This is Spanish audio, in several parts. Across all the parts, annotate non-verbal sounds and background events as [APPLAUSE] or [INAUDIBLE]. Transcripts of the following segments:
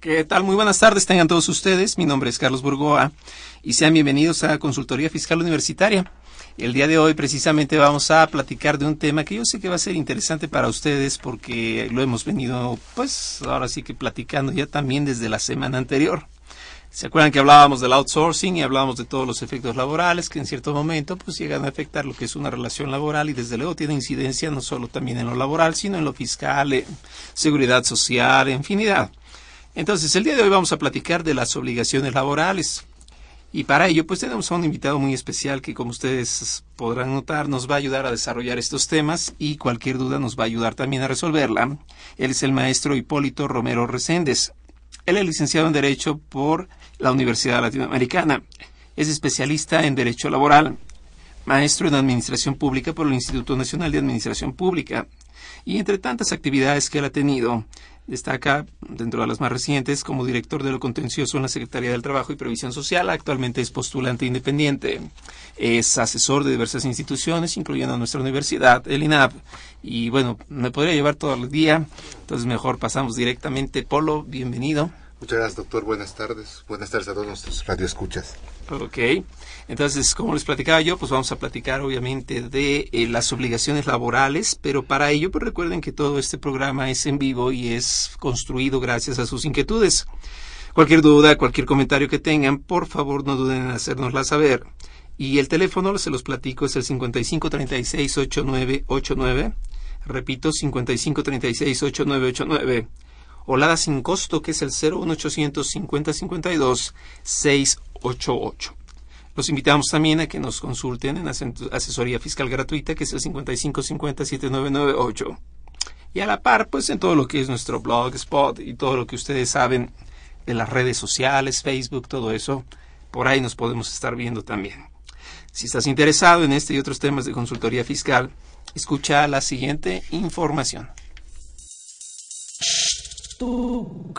¿Qué tal? Muy buenas tardes, tengan todos ustedes. Mi nombre es Carlos Burgoa y sean bienvenidos a Consultoría Fiscal Universitaria. El día de hoy precisamente vamos a platicar de un tema que yo sé que va a ser interesante para ustedes porque lo hemos venido, pues ahora sí que platicando ya también desde la semana anterior. ¿Se acuerdan que hablábamos del outsourcing y hablábamos de todos los efectos laborales que en cierto momento pues llegan a afectar lo que es una relación laboral y desde luego tiene incidencia no solo también en lo laboral, sino en lo fiscal, en seguridad social, en infinidad. Entonces, el día de hoy vamos a platicar de las obligaciones laborales. Y para ello, pues tenemos a un invitado muy especial que, como ustedes podrán notar, nos va a ayudar a desarrollar estos temas y cualquier duda nos va a ayudar también a resolverla. Él es el maestro Hipólito Romero Reséndez. Él es licenciado en Derecho por la Universidad Latinoamericana. Es especialista en Derecho Laboral, maestro en Administración Pública por el Instituto Nacional de Administración Pública. Y entre tantas actividades que él ha tenido, Destaca, dentro de las más recientes, como director de lo contencioso en la Secretaría del Trabajo y Previsión Social. Actualmente es postulante independiente. Es asesor de diversas instituciones, incluyendo nuestra universidad, el INAP. Y bueno, me podría llevar todo el día, entonces mejor pasamos directamente. Polo, bienvenido. Muchas gracias, doctor. Buenas tardes. Buenas tardes a todos nuestros radioescuchas. Ok. Entonces, como les platicaba yo, pues vamos a platicar obviamente de eh, las obligaciones laborales, pero para ello, pues recuerden que todo este programa es en vivo y es construido gracias a sus inquietudes. Cualquier duda, cualquier comentario que tengan, por favor no duden en hacérnosla saber. Y el teléfono, se los platico, es el 5536-8989. Repito, 5536-8989 o sin costo que es el 01800 50 52 688. Los invitamos también a que nos consulten en asesoría fiscal gratuita que es el 55 50 7998. Y a la par, pues en todo lo que es nuestro blog, spot y todo lo que ustedes saben de las redes sociales, Facebook, todo eso, por ahí nos podemos estar viendo también. Si estás interesado en este y otros temas de consultoría fiscal, escucha la siguiente información. штук.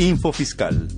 Info Fiscal.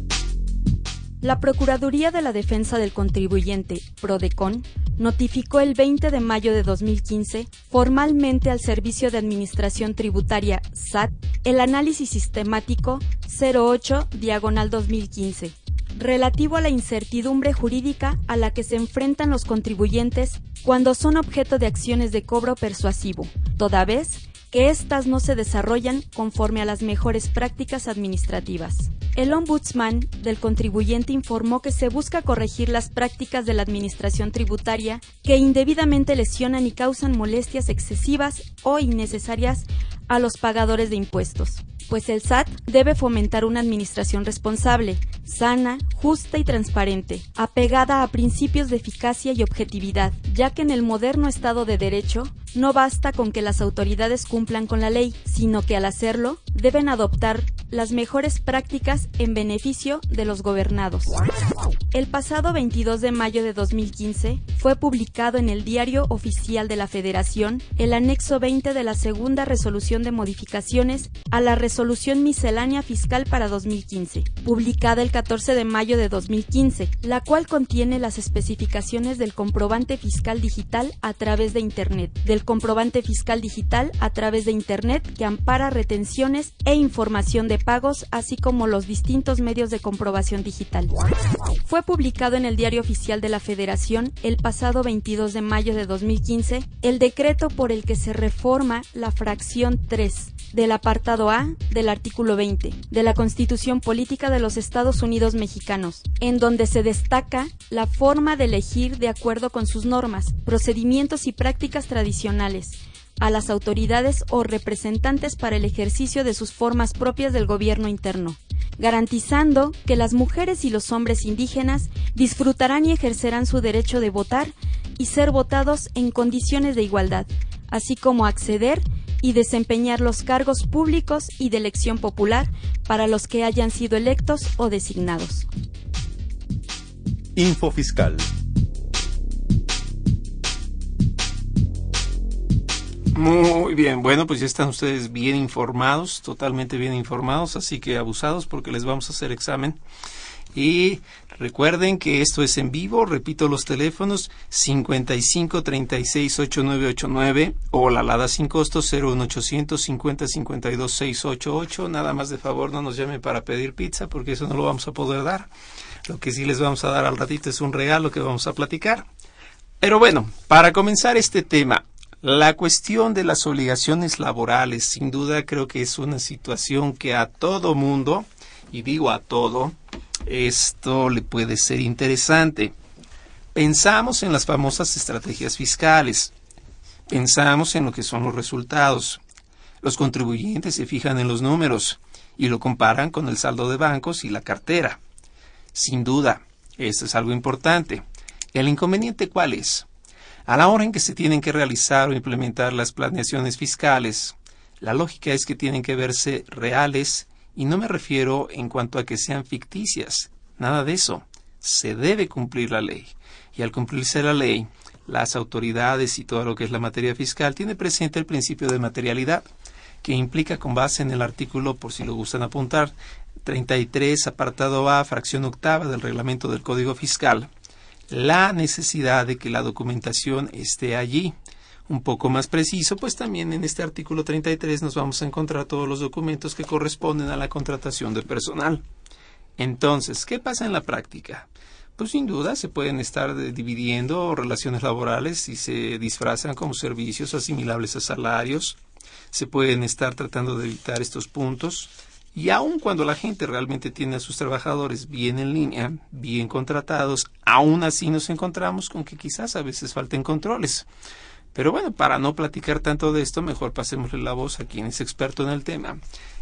La Procuraduría de la Defensa del Contribuyente, PRODECON, notificó el 20 de mayo de 2015 formalmente al Servicio de Administración Tributaria SAT el análisis sistemático 08 diagonal 2015 relativo a la incertidumbre jurídica a la que se enfrentan los contribuyentes cuando son objeto de acciones de cobro persuasivo, toda vez que éstas no se desarrollan conforme a las mejores prácticas administrativas. El ombudsman del contribuyente informó que se busca corregir las prácticas de la administración tributaria que indebidamente lesionan y causan molestias excesivas o innecesarias a los pagadores de impuestos pues el SAT debe fomentar una administración responsable, sana, justa y transparente, apegada a principios de eficacia y objetividad, ya que en el moderno Estado de Derecho no basta con que las autoridades cumplan con la ley, sino que al hacerlo deben adoptar las mejores prácticas en beneficio de los gobernados. El pasado 22 de mayo de 2015 fue publicado en el Diario Oficial de la Federación el anexo 20 de la segunda resolución de modificaciones a la Resolución Miscelánea Fiscal para 2015, publicada el 14 de mayo de 2015, la cual contiene las especificaciones del comprobante fiscal digital a través de Internet, del comprobante fiscal digital a través de Internet que ampara retenciones e información de pagos, así como los distintos medios de comprobación digital. Fue publicado en el Diario Oficial de la Federación el pasado 22 de mayo de 2015 el decreto por el que se reforma la fracción 3 del apartado A del artículo 20 de la Constitución Política de los Estados Unidos Mexicanos, en donde se destaca la forma de elegir de acuerdo con sus normas, procedimientos y prácticas tradicionales a las autoridades o representantes para el ejercicio de sus formas propias del gobierno interno, garantizando que las mujeres y los hombres indígenas disfrutarán y ejercerán su derecho de votar y ser votados en condiciones de igualdad, así como acceder y desempeñar los cargos públicos y de elección popular para los que hayan sido electos o designados. Info Fiscal. Muy bien, bueno, pues ya están ustedes bien informados, totalmente bien informados, así que abusados porque les vamos a hacer examen. Y recuerden que esto es en vivo, repito los teléfonos 55 36 8989 o la alada sin costo 01800 50 52 688. Nada más de favor no nos llamen para pedir pizza porque eso no lo vamos a poder dar. Lo que sí les vamos a dar al ratito es un regalo que vamos a platicar. Pero bueno, para comenzar este tema, la cuestión de las obligaciones laborales, sin duda creo que es una situación que a todo mundo, y digo a todo, esto le puede ser interesante. Pensamos en las famosas estrategias fiscales, pensamos en lo que son los resultados. Los contribuyentes se fijan en los números y lo comparan con el saldo de bancos y la cartera. Sin duda, esto es algo importante. ¿El inconveniente cuál es? A la hora en que se tienen que realizar o implementar las planeaciones fiscales, la lógica es que tienen que verse reales y no me refiero en cuanto a que sean ficticias, nada de eso. Se debe cumplir la ley. Y al cumplirse la ley, las autoridades y todo lo que es la materia fiscal tiene presente el principio de materialidad, que implica con base en el artículo, por si lo gustan apuntar, 33, apartado A, fracción octava del reglamento del Código Fiscal, la necesidad de que la documentación esté allí. Un poco más preciso, pues también en este artículo 33 nos vamos a encontrar todos los documentos que corresponden a la contratación de personal. Entonces, ¿qué pasa en la práctica? Pues sin duda se pueden estar dividiendo relaciones laborales y se disfrazan como servicios asimilables a salarios. Se pueden estar tratando de evitar estos puntos. Y aun cuando la gente realmente tiene a sus trabajadores bien en línea, bien contratados, aún así nos encontramos con que quizás a veces falten controles. Pero bueno, para no platicar tanto de esto, mejor pasémosle la voz a quien es experto en el tema.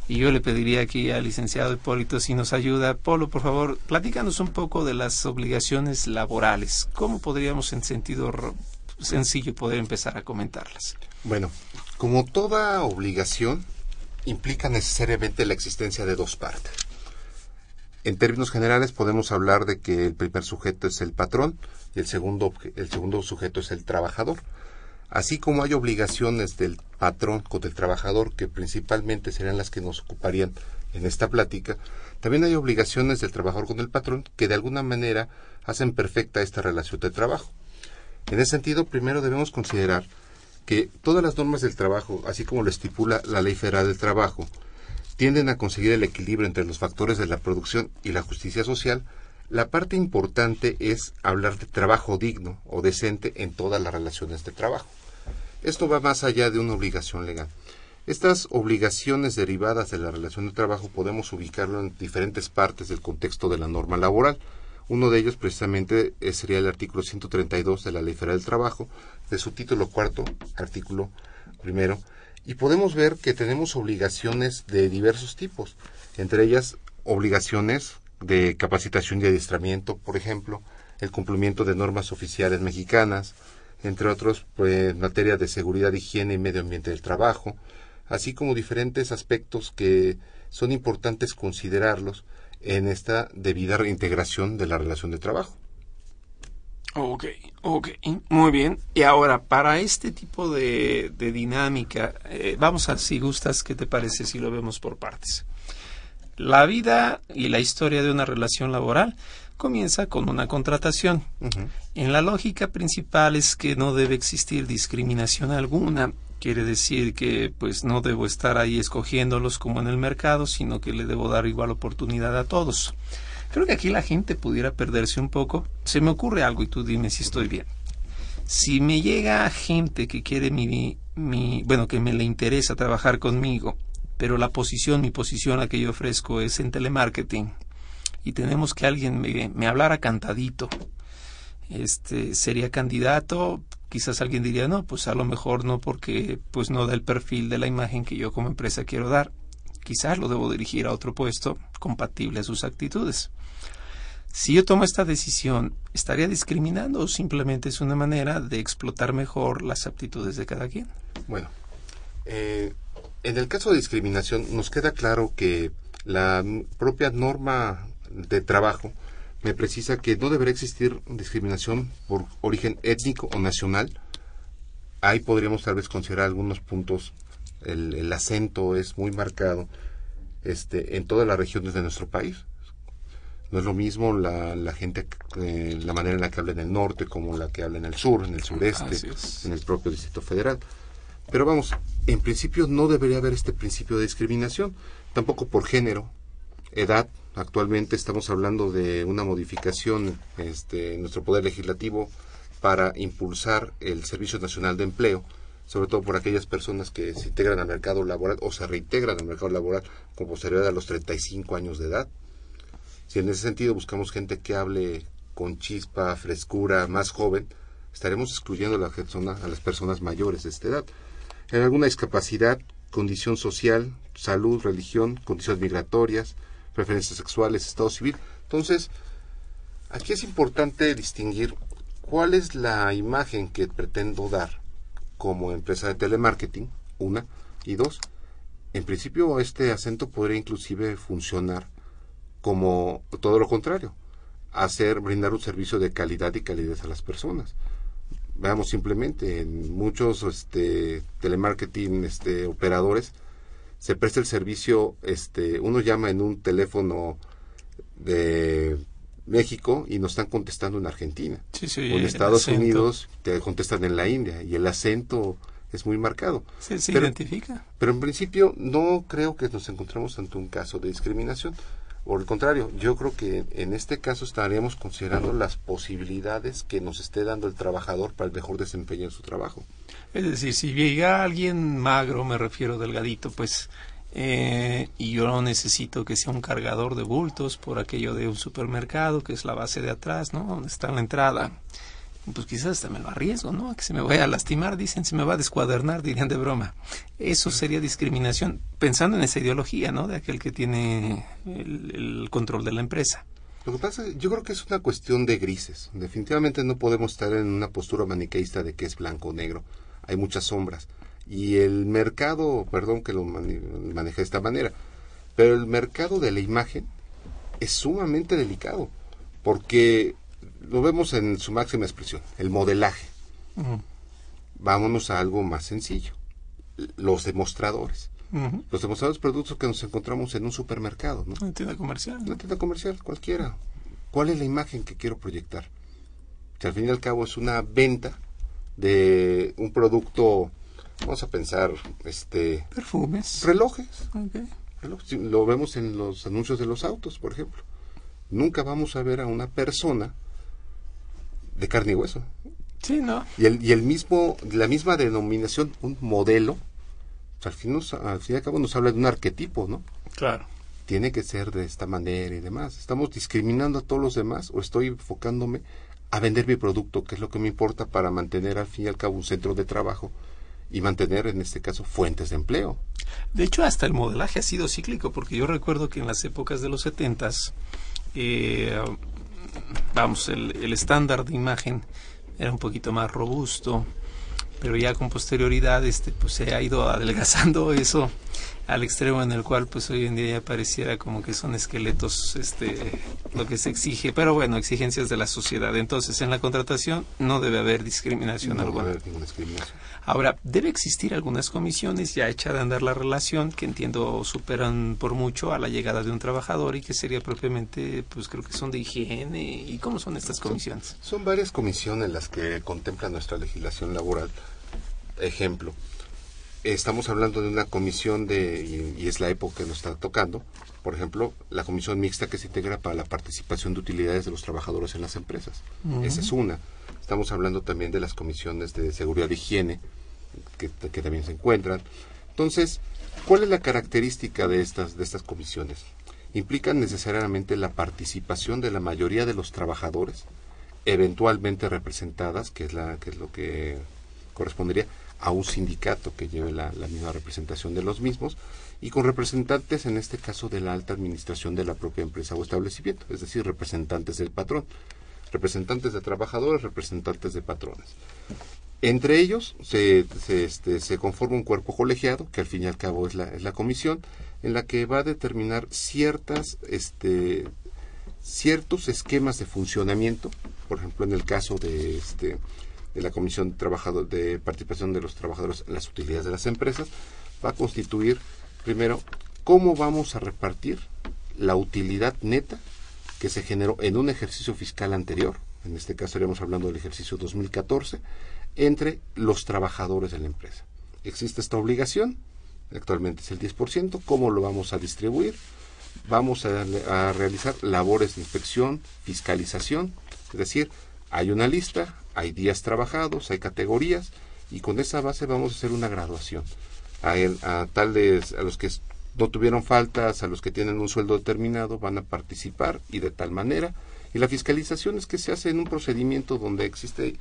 Y yo le pediría aquí al licenciado Hipólito si nos ayuda. Polo, por favor, platícanos un poco de las obligaciones laborales. ¿Cómo podríamos en sentido sencillo poder empezar a comentarlas? Bueno, como toda obligación, implica necesariamente la existencia de dos partes. En términos generales podemos hablar de que el primer sujeto es el patrón y el segundo, el segundo sujeto es el trabajador. Así como hay obligaciones del patrón con el trabajador, que principalmente serían las que nos ocuparían en esta plática, también hay obligaciones del trabajador con el patrón que de alguna manera hacen perfecta esta relación de trabajo. En ese sentido, primero debemos considerar que todas las normas del trabajo, así como lo estipula la Ley Federal del Trabajo, tienden a conseguir el equilibrio entre los factores de la producción y la justicia social, la parte importante es hablar de trabajo digno o decente en todas las relaciones de trabajo. Esto va más allá de una obligación legal. Estas obligaciones derivadas de la relación de trabajo podemos ubicarlo en diferentes partes del contexto de la norma laboral. Uno de ellos precisamente eh, sería el artículo 132 de la Ley Federal del Trabajo, de su título cuarto, artículo primero, y podemos ver que tenemos obligaciones de diversos tipos, entre ellas obligaciones de capacitación y adiestramiento, por ejemplo, el cumplimiento de normas oficiales mexicanas, entre otros, pues, materia de seguridad, higiene y medio ambiente del trabajo, así como diferentes aspectos que son importantes considerarlos en esta debida reintegración de la relación de trabajo. Ok, ok, muy bien. Y ahora, para este tipo de, de dinámica, eh, vamos a, si gustas, ¿qué te parece si lo vemos por partes? La vida y la historia de una relación laboral comienza con una contratación. En la lógica principal es que no debe existir discriminación alguna. Quiere decir que pues no debo estar ahí escogiéndolos como en el mercado, sino que le debo dar igual oportunidad a todos. Creo que aquí la gente pudiera perderse un poco. Se me ocurre algo y tú dime si estoy bien. Si me llega gente que quiere mi, mi bueno, que me le interesa trabajar conmigo, pero la posición, mi posición, la que yo ofrezco es en telemarketing, y tenemos que alguien me, me hablara cantadito, este sería candidato, quizás alguien diría no, pues a lo mejor no porque pues no da el perfil de la imagen que yo como empresa quiero dar. Quizás lo debo dirigir a otro puesto compatible a sus actitudes. Si yo tomo esta decisión, ¿estaría discriminando o simplemente es una manera de explotar mejor las aptitudes de cada quien? Bueno, eh, en el caso de discriminación nos queda claro que la propia norma de trabajo me precisa que no deberá existir discriminación por origen étnico o nacional. Ahí podríamos tal vez considerar algunos puntos. El, el acento es muy marcado este, en todas las regiones de nuestro país. No es lo mismo la, la gente, eh, la manera en la que habla en el norte como la que habla en el sur, en el sureste, en el propio Distrito Federal. Pero vamos, en principio no debería haber este principio de discriminación, tampoco por género, edad. Actualmente estamos hablando de una modificación este, en nuestro poder legislativo para impulsar el Servicio Nacional de Empleo, sobre todo por aquellas personas que se integran al mercado laboral o se reintegran al mercado laboral con posterioridad a los 35 años de edad. Si en ese sentido buscamos gente que hable con chispa, frescura, más joven, estaremos excluyendo a, a las personas mayores de esta edad. En alguna discapacidad, condición social, salud, religión, condiciones migratorias, preferencias sexuales, estado civil. Entonces, aquí es importante distinguir cuál es la imagen que pretendo dar como empresa de telemarketing, una, y dos, en principio este acento podría inclusive funcionar como todo lo contrario, hacer, brindar un servicio de calidad y calidez a las personas. Veamos simplemente, en muchos este, telemarketing este, operadores se presta el servicio, este, uno llama en un teléfono de México y nos están contestando en Argentina. o en Estados Unidos te contestan en la India y el acento es muy marcado. Se, identifica. Pero en principio no creo que nos encontremos ante un caso de discriminación. Por el contrario, yo creo que en este caso estaríamos considerando las posibilidades que nos esté dando el trabajador para el mejor desempeño en su trabajo. Es decir, si llega alguien magro, me refiero delgadito, pues, eh, y yo no necesito que sea un cargador de bultos por aquello de un supermercado, que es la base de atrás, ¿no? Donde está la entrada pues quizás hasta me lo arriesgo, ¿no? Que se me vaya a lastimar, dicen, se me va a descuadernar, dirían de broma. Eso sería discriminación, pensando en esa ideología, ¿no? De aquel que tiene el, control de la empresa. Lo que pasa, yo creo que es una cuestión de grises. Definitivamente no podemos estar en una postura maniqueísta de que es blanco o negro. Hay muchas sombras. Y el mercado, perdón que lo maneje de esta manera, pero el mercado de la imagen es sumamente delicado. Porque lo vemos en su máxima expresión, el modelaje. Vámonos a algo más sencillo, los demostradores. Los demostradores productos que nos encontramos en un supermercado, ¿no? Una tienda comercial. Una tienda comercial, cualquiera. ¿Cuál es la imagen que quiero proyectar? Que al fin y al cabo es una venta de un producto, vamos a pensar, este... Perfumes. Relojes. Lo vemos en los anuncios de los autos, por ejemplo. Nunca vamos a ver a una persona de carne y hueso. Sí, ¿no? Y el, y el mismo, la misma denominación, un modelo, al, fin nos, al fin y al cabo nos habla de un arquetipo, ¿no? Claro. Tiene que ser de esta manera y demás. ¿Estamos discriminando a todos los demás o estoy enfocándome a vender mi producto, que es lo que me importa para mantener al fin y al cabo un centro de trabajo y mantener, en este caso, fuentes de empleo? De hecho, hasta el modelaje ha sido cíclico, porque yo recuerdo que en las épocas de los setentas, eh, vamos, el, estándar de imagen era un poquito más robusto, pero ya con posterioridad este, pues, se ha ido adelgazando [LAUGHS] eso. al extremo en el cual pues hoy en día ya pareciera como que son esqueletos este lo que se exige pero bueno exigencias de la sociedad entonces en la contratación no debe haber discriminación No alguna a haber ninguna discriminación. Ahora debe existir algunas comisiones ya echada a andar la relación que entiendo superan por mucho a la llegada de un trabajador y que sería propiamente pues creo que son de higiene y cómo son estas comisiones Son varias comisiones las que contempla nuestra legislación laboral. Ejemplo, estamos hablando de una comisión de, y, y es la época que nos está tocando, por ejemplo, la comisión mixta que se integra para la participación de utilidades de los trabajadores en las empresas. Esa es una. Estamos hablando también de las comisiones de seguridad e higiene, que, también se encuentran. Entonces, ¿cuál es la característica de estas, de estas comisiones? Implican necesariamente la participación de la mayoría de los trabajadores, eventualmente representadas, que es, la, que es lo que correspondería a un sindicato que lleve la, la misma representación de los mismos, y con representantes, en este caso, de la alta administración de la propia empresa o establecimiento, es decir, representantes del patrón, representantes de trabajadores, representantes de patrones. Entre ellos se, se, este, se conforma un cuerpo colegiado, que al fin y al cabo es la, es la comisión, en la que va a determinar ciertas, este, ciertos esquemas de funcionamiento, por ejemplo, en el caso de, este, de la Comisión de, Trabajador, de Participación de los Trabajadores en las Utilidades de las Empresas, va a constituir, primero, cómo vamos a repartir la utilidad neta que se generó en un ejercicio fiscal anterior, en este caso estaríamos hablando del ejercicio 2014, entre los trabajadores de la empresa. Existe esta obligación, actualmente es el 10%, ¿cómo lo vamos a distribuir? Vamos a, realizar labores de inspección, fiscalización, es decir, hay una lista, hay días trabajados, hay categorías, y con esa base vamos a hacer una graduación. A, tales, a los que no tuvieron faltas, a los que tienen un sueldo determinado, van a participar y de tal manera. Y la fiscalización es que se hace en un procedimiento donde existe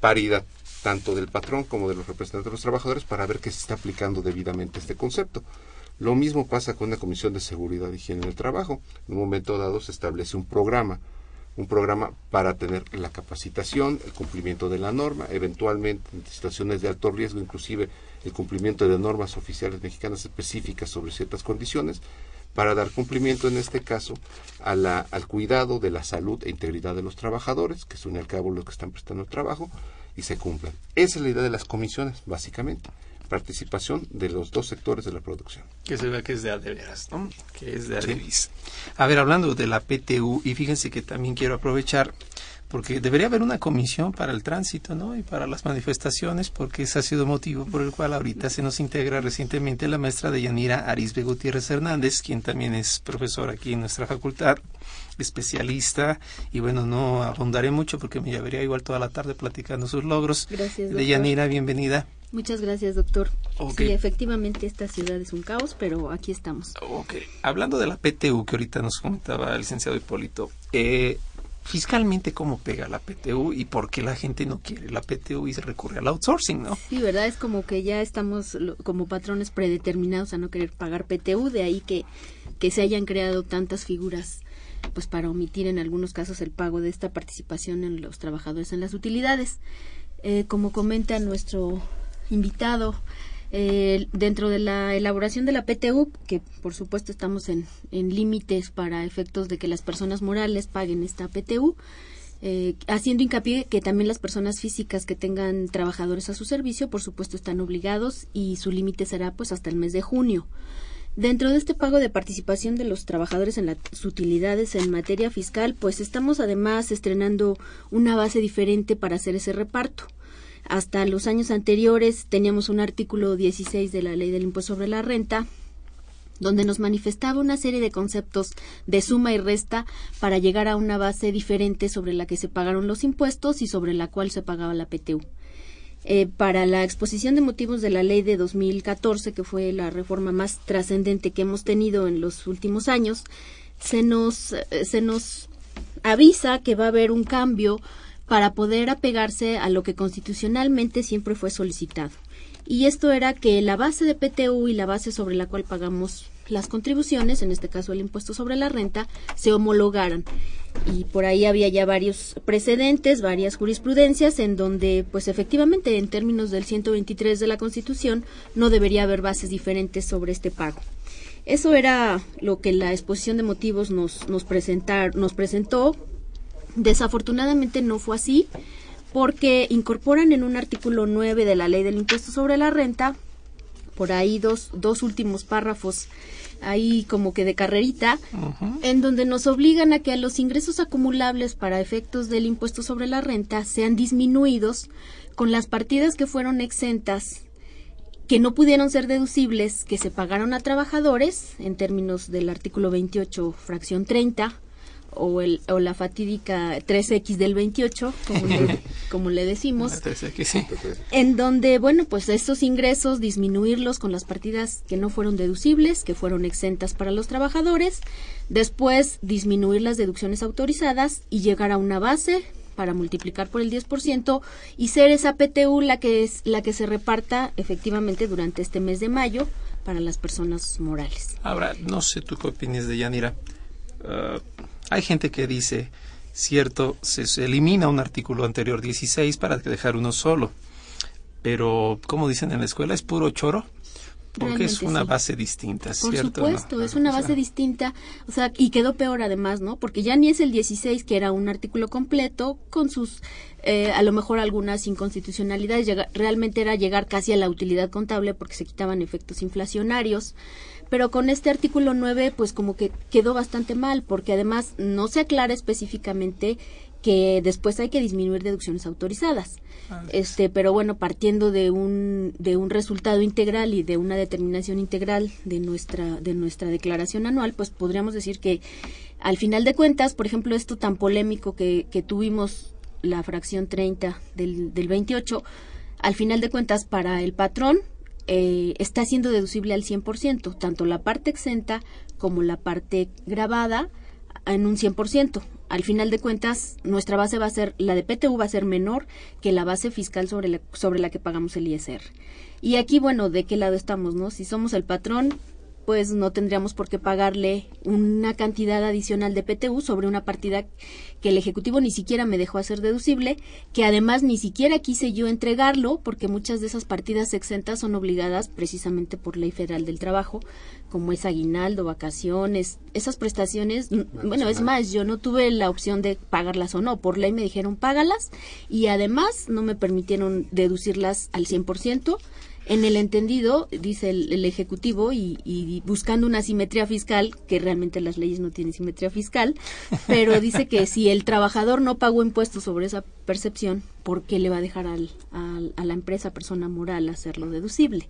paridad tanto del patrón como de los representantes de los trabajadores para ver que se está aplicando debidamente este concepto. Lo mismo pasa con la Comisión de Seguridad y Higiene del Trabajo. En un momento dado se establece un programa, un programa para tener la capacitación, el cumplimiento de la norma, eventualmente en situaciones de alto riesgo, inclusive el cumplimiento de normas oficiales mexicanas específicas sobre ciertas condiciones, para dar cumplimiento en este caso al cuidado de la salud e integridad de los trabajadores, que son al cabo los que están prestando el trabajo, y se cumplan. Esa es la idea de las comisiones, básicamente. Participación de los dos sectores de la producción. que se vea que es de a de veras, ¿no? Que es de a de veras. A ver, hablando de la PTU, y fíjense que también quiero aprovechar, porque debería haber una comisión para el tránsito, ¿no? Y para las manifestaciones, porque ese ha sido motivo por el cual ahorita se nos integra recientemente la maestra de Yanira Arisbe Gutiérrez Hernández, quien también es profesora aquí en nuestra facultad, especialista, y bueno, no abundaré mucho porque me llevaría igual toda la tarde platicando sus logros. Gracias, De doctor. Yanira, bienvenida. Muchas gracias, doctor. Sí, efectivamente esta ciudad es un caos, pero aquí estamos. Ok. Hablando de la PTU que ahorita nos comentaba el licenciado Hipólito, eh, fiscalmente cómo pega la PTU y por qué la gente no quiere la PTU y se recurre al outsourcing, ¿no? Sí, ¿verdad? Es como que ya estamos como patrones predeterminados a no querer pagar PTU, de ahí que, que se hayan creado tantas figuras pues para omitir en algunos casos el pago de esta participación en los trabajadores en las utilidades. Eh, como comenta nuestro invitado, eh, dentro de la elaboración de la PTU, que por supuesto estamos en, en límites para efectos de que las personas morales paguen esta PTU, eh, haciendo hincapié que también las personas físicas que tengan trabajadores a su servicio, por supuesto, están obligados y su límite será pues hasta el mes de junio. Dentro de este pago de participación de los trabajadores en las utilidades en materia fiscal, pues estamos además estrenando una base diferente para hacer ese reparto. Hasta los años anteriores teníamos un artículo 16 de la Ley del Impuesto sobre la Renta donde nos manifestaba una serie de conceptos de suma y resta para llegar a una base diferente sobre la que se pagaron los impuestos y sobre la cual se pagaba la PTU. Eh, para la exposición de motivos de la ley de 2014, que fue la reforma más trascendente que hemos tenido en los últimos años, se nos, eh, se nos avisa que va a haber un cambio para poder apegarse a lo que constitucionalmente siempre fue solicitado. Y esto era que la base de PTU y la base sobre la cual pagamos las contribuciones, en este caso el impuesto sobre la renta, se homologaran. Y por ahí había ya varios precedentes, varias jurisprudencias en donde pues efectivamente en términos del 123 de la Constitución no debería haber bases diferentes sobre este pago. Eso era lo que la exposición de motivos nos, nos, presentar, nos presentó. Desafortunadamente no fue así porque incorporan en un artículo 9 de la ley del impuesto sobre la renta, por ahí dos, dos últimos párrafos ahí como que de carrerita, en donde nos obligan a que a los ingresos acumulables para efectos del impuesto sobre la renta sean disminuidos con las partidas que fueron exentas que no pudieron ser deducibles, que se pagaron a trabajadores, en términos del artículo 28, fracción 30, o, el, o la fatídica 3X del 28, como le, [LAUGHS] como le decimos, en donde, bueno, pues estos ingresos disminuirlos con las partidas que no fueron deducibles, que fueron exentas para los trabajadores, después disminuir las deducciones autorizadas y llegar a una base para multiplicar por el 10% y ser esa PTU la que es la que se reparta efectivamente durante este mes de mayo para las personas morales. Ahora, no sé tú qué opinas de Yanira. Uh, hay gente que dice, cierto, se, se, elimina un artículo anterior 16 para dejar uno solo. Pero, como dicen en la escuela, es puro choro. Porque Realmente es una sí. base distinta, Por ¿cierto? supuesto, ¿No? es una base distinta, o sea, y quedó peor además, ¿no? Porque ya ni es el 16, que era un artículo completo, con sus, eh, a lo mejor algunas inconstitucionalidades, llega- realmente era llegar casi a la utilidad contable porque se quitaban efectos inflacionarios, pero con este artículo 9, pues como que quedó bastante mal, porque además no se aclara específicamente que después hay que disminuir deducciones autorizadas. Este, pero bueno, partiendo de un de un resultado integral y de una determinación integral de nuestra de nuestra declaración anual, pues podríamos decir que al final de cuentas, por ejemplo, esto tan polémico que, que tuvimos la fracción 30 del, del 28, al final de cuentas para el patrón eh, está siendo deducible al 100%, tanto la parte exenta como la parte grabada en un 100%. Al final de cuentas, nuestra base va a ser, la de PTU va a ser menor que la base fiscal sobre la, sobre la que pagamos el ISR. Y aquí, bueno, ¿de qué lado estamos, no? Si somos el patrón, pues no tendríamos por qué pagarle una cantidad adicional de PTU sobre una partida que el Ejecutivo ni siquiera me dejó hacer deducible, que además ni siquiera quise yo entregarlo, porque muchas de esas partidas exentas son obligadas precisamente por Ley Federal del Trabajo, como es aguinaldo, vacaciones, esas prestaciones, n- bueno, es más, yo no tuve la opción de pagarlas o no, por ley me dijeron págalas y además no me permitieron deducirlas al 100%. En el entendido, dice el, el Ejecutivo, y, y buscando una simetría fiscal, que realmente las leyes no tienen simetría fiscal, pero dice que si el trabajador no pagó impuestos sobre esa percepción, ¿por qué le va a dejar al, al- a la empresa, persona moral, hacerlo deducible?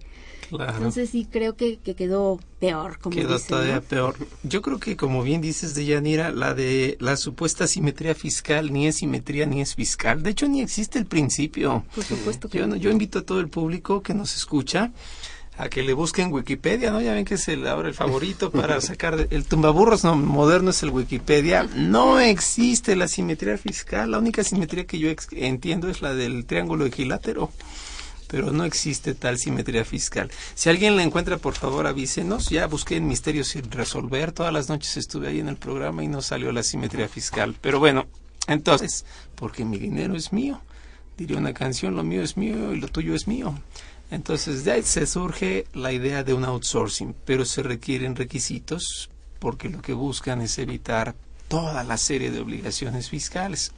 Claro. Entonces sí creo que, que quedó peor, como dicen, todavía ¿no? peor. Yo creo que, como bien dices de Yanira, la de la supuesta simetría fiscal ni es simetría ni es fiscal. De hecho, ni existe el principio. Por supuesto que Yo, no- yo invito a todo el público que nos escucha a que le busquen Wikipedia, ¿no? Ya ven que es el, ahora el favorito para sacar de- el tumbaburros no, moderno es el Wikipedia. No existe la simetría fiscal. La única simetría que yo entiendo es la del triángulo equilátero pero no existe tal simetría fiscal. Si alguien la encuentra, por favor avísenos. Ya busqué en Misterios sin resolver. Todas las noches estuve ahí en el programa y no salió la simetría fiscal. Pero bueno, entonces, porque mi dinero es mío. Diría una canción, lo mío es mío y lo tuyo es mío. Entonces, de ahí se surge la idea de un outsourcing, pero se requieren requisitos porque lo que buscan es evitar toda la serie de obligaciones fiscales.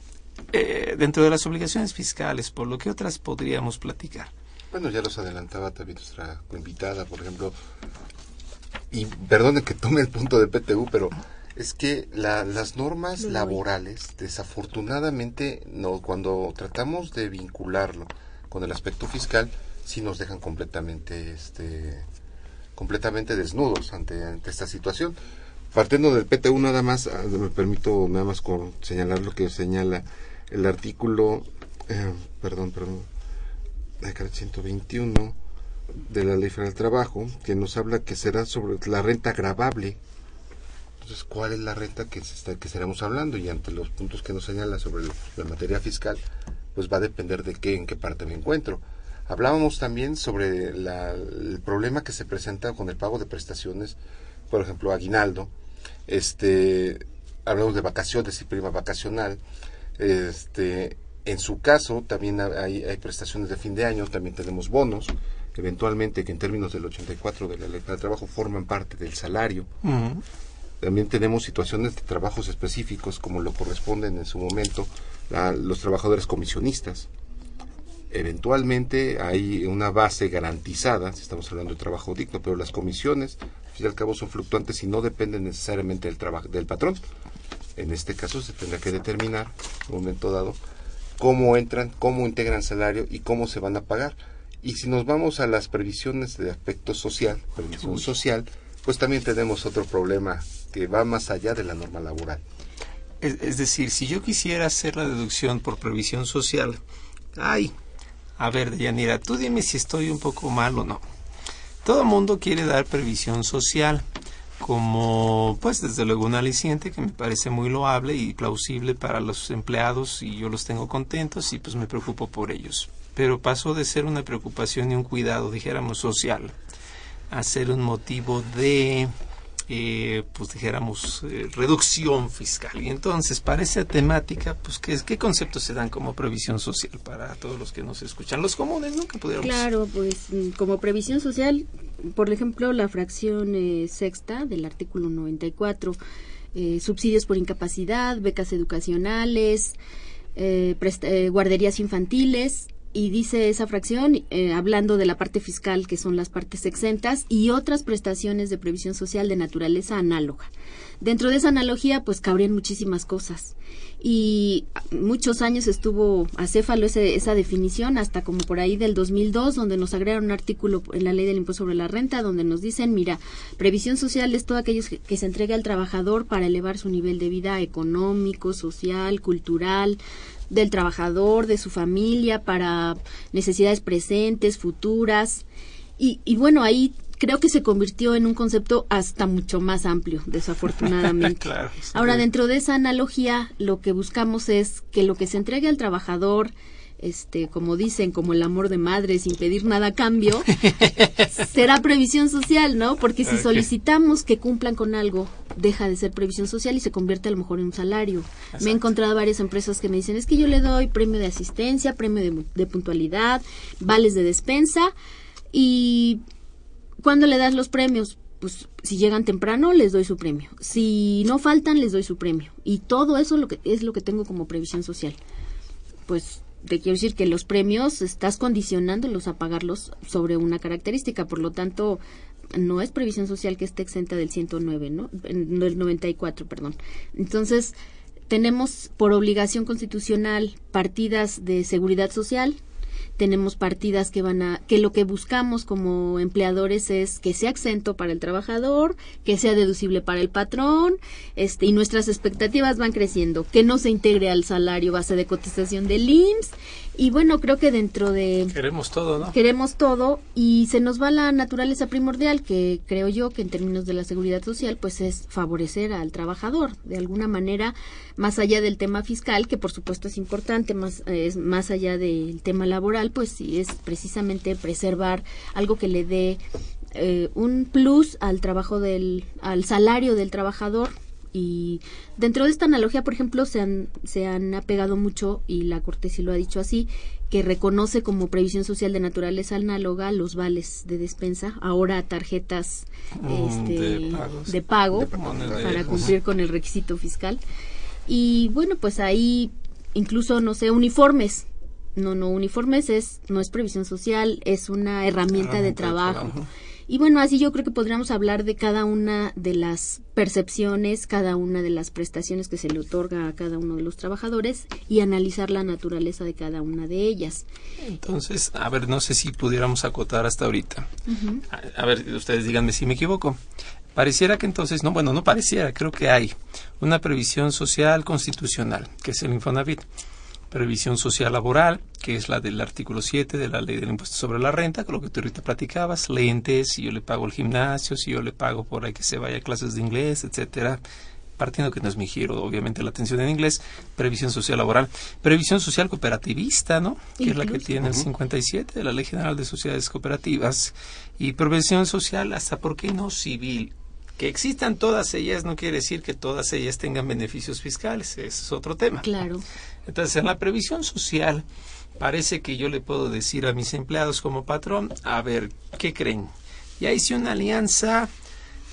Eh, dentro de las obligaciones fiscales, por lo que otras podríamos platicar. Bueno, ya los adelantaba también nuestra invitada, por ejemplo. Y perdone que tome el punto de PTU, pero es que la- las normas laborales, desafortunadamente, no, cuando tratamos de vincularlo con el aspecto fiscal, sí nos dejan completamente, este, completamente desnudos ante, ante esta situación. Partiendo del PTU nada más, ah, me permito nada más con señalar lo que señala el artículo, eh, perdón, perdón, decreto 121 de la Ley Federal del Trabajo, que nos habla que será sobre la renta gravable. Entonces, ¿cuál es la renta que, se está, que estaremos hablando? Y ante los puntos que nos señala sobre la materia fiscal, pues va a depender de qué, en qué parte me encuentro. Hablábamos también sobre la- el problema que se presenta con el pago de prestaciones, por ejemplo, aguinaldo. Este, hablamos de vacaciones y prima vacacional. Este, en su caso, también hay, hay prestaciones de fin de año, también tenemos bonos, eventualmente que en términos del 84 de la ley de trabajo forman parte del salario. También tenemos situaciones de trabajos específicos, como lo corresponden en su momento a los trabajadores comisionistas. Eventualmente hay una base garantizada, si estamos hablando de trabajo digno, pero las comisiones, al fin y al cabo, son fluctuantes y no dependen necesariamente del, trabajo, del patrón. En este caso se tendrá que determinar, en un momento dado, cómo entran, cómo integran salario y cómo se van a pagar. Y si nos vamos a las previsiones de aspecto social, previsión social, pues también tenemos otro problema que va más allá de la norma laboral. Es, decir, si yo quisiera hacer la deducción por previsión social, ay, a ver, Deyanira, tú dime si estoy un poco mal o no. Todo mundo quiere dar previsión social como, pues desde luego un aliciente que me parece muy loable y plausible para los empleados y yo los tengo contentos y pues me preocupo por ellos. Pero pasó de ser una preocupación y un cuidado, dijéramos, social, a ser un motivo de eh, pues dijéramos, eh, reducción fiscal. Y entonces, para esa temática, pues, ¿qué, ¿qué conceptos se dan como previsión social para todos los que nos escuchan? Los comunes, ¿no? Que Claro, pues como previsión social, por ejemplo, la fracción eh, sexta del artículo 94, eh, subsidios por incapacidad, becas educacionales, guarderías infantiles, y dice esa fracción, eh, hablando de la parte fiscal, que son las partes exentas, y otras prestaciones de previsión social de naturaleza análoga. Dentro de esa analogía, pues cabrían muchísimas cosas. Y muchos años estuvo acéfalo ese, esa definición, hasta como por ahí del 2002, donde nos agregaron un artículo en la ley del impuesto sobre la renta, donde nos dicen, mira, previsión social es todo aquello que, que se entrega al trabajador para elevar su nivel de vida económico, social, cultural, del trabajador, de su familia, para necesidades presentes, futuras. Y, y bueno, ahí creo que se convirtió en un concepto hasta mucho más amplio, desafortunadamente. [LAUGHS] Ahora, dentro de esa analogía, lo que buscamos es que lo que se entregue al trabajador, este, como dicen, como el amor de madre, sin pedir nada a cambio, [LAUGHS] será previsión social, ¿no? Porque si solicitamos que cumplan con algo, deja de ser previsión social y se convierte a lo mejor en un salario. Me he encontrado varias empresas que me dicen, es que yo le doy premio de asistencia, premio de, de puntualidad, vales de despensa, y cuando le das los premios, pues si llegan temprano les doy su premio, si no faltan les doy su premio y todo eso lo que es lo que tengo como previsión social. Pues te quiero decir que los premios estás condicionándolos a pagarlos sobre una característica, por lo tanto no es previsión social que esté exenta del 109, ¿no? Del 94, perdón. Entonces, tenemos por obligación constitucional partidas de seguridad social, tenemos partidas que van a que lo que buscamos como empleadores es que sea exento para el trabajador, que sea deducible para el patrón, este y nuestras expectativas van creciendo, que no se integre al salario base de cotización del IMSS y bueno, creo que dentro de queremos todo, ¿no? Queremos todo y se nos va la naturaleza primordial que creo yo que en términos de la seguridad social pues es favorecer al trabajador de alguna manera más allá del tema fiscal que por supuesto es importante más es más allá del tema laboral pues sí es precisamente preservar algo que le dé eh, un plus al trabajo del, al salario del trabajador. Y dentro de esta analogía, por ejemplo, se han, se han apegado mucho, y la Corte sí lo ha dicho así, que reconoce como previsión social de naturaleza análoga los vales de despensa, ahora tarjetas mm, este, de, pago para cumplir con el requisito fiscal. Y bueno, pues ahí incluso, no sé, uniformes no, no, uniformes es, no es previsión social, es una herramienta de trabajo. Y bueno, así yo creo que podríamos hablar de cada una de las percepciones, cada una de las prestaciones que se le otorga a cada uno de los trabajadores y analizar la naturaleza de cada una de ellas. Entonces, a ver, no sé si pudiéramos acotar hasta ahorita. a, a, ver, ustedes díganme si me equivoco. Pareciera que entonces, no, bueno, no pareciera, creo que hay una previsión social constitucional, que es el Infonavit previsión social laboral, que es la del artículo 7 de la ley del impuesto sobre la renta, con lo que tú ahorita platicabas, lentes, si yo le pago el gimnasio, si yo le pago por ahí que se vaya a clases de inglés, etcétera, partiendo que no es mi giro, obviamente la atención en inglés, previsión social laboral, previsión social cooperativista, ¿no? Que es la que tiene el 57 de la Ley General de Sociedades Cooperativas, y previsión social hasta, ¿por qué no civil? Que existan todas ellas no quiere decir que todas ellas tengan beneficios fiscales, ese es otro tema. Claro. Entonces, en la previsión social, parece que yo le puedo decir a mis empleados como patrón, a ver, ¿qué creen? Ya hice una alianza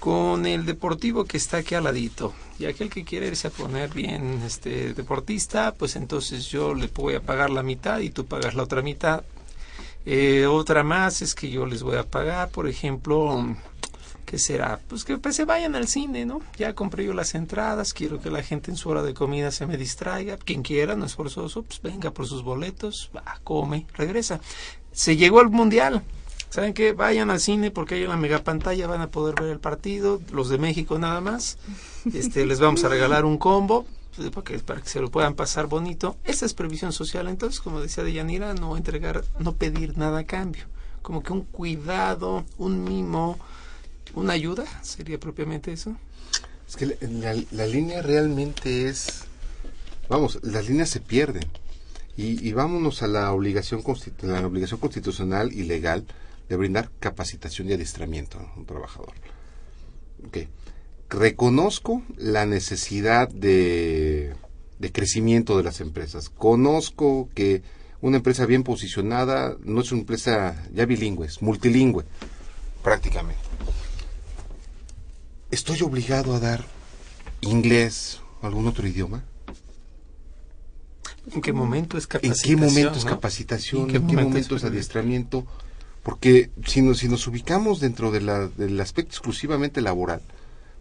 con el deportivo que está aquí al ladito. Y aquel que quiere irse a poner bien este deportista, pues entonces yo le voy a pagar la mitad y tú pagas la otra mitad. Eh, otra más es que yo les voy a pagar, por ejemplo, ¿qué será? Pues que pues, se vayan al cine, ¿no? Ya compré yo las entradas, quiero que la gente en su hora de comida se me distraiga. Quien quiera, no es forzoso, pues venga por sus boletos, va, come, regresa. Se llegó al mundial. ¿Saben qué? Vayan al cine porque en la mega pantalla van a poder ver el partido, los de México nada más. Este, les vamos a regalar un combo pues, para que, para que se lo puedan pasar bonito. Esa es previsión social. Entonces, como decía Deyanira, no entregar, no pedir nada a cambio. Como que un cuidado, un mimo, una ayuda, sería propiamente eso. Es que la, la línea realmente es, vamos, las líneas se pierden. Y, y vámonos a la obligación, la obligación constitucional y legal de brindar capacitación y adiestramiento a un trabajador. Okay. Reconozco la necesidad de, de crecimiento de las empresas. Conozco que una empresa bien posicionada no es una empresa ya bilingüe, es multilingüe, prácticamente. ¿Estoy obligado a dar inglés o algún otro idioma? ¿En qué momento es capacitación? ¿En qué momento es capacitación? ¿En qué, ¿En qué momento, momento, es adiestramiento? Porque si nos, si nos ubicamos dentro de la, del aspecto exclusivamente laboral,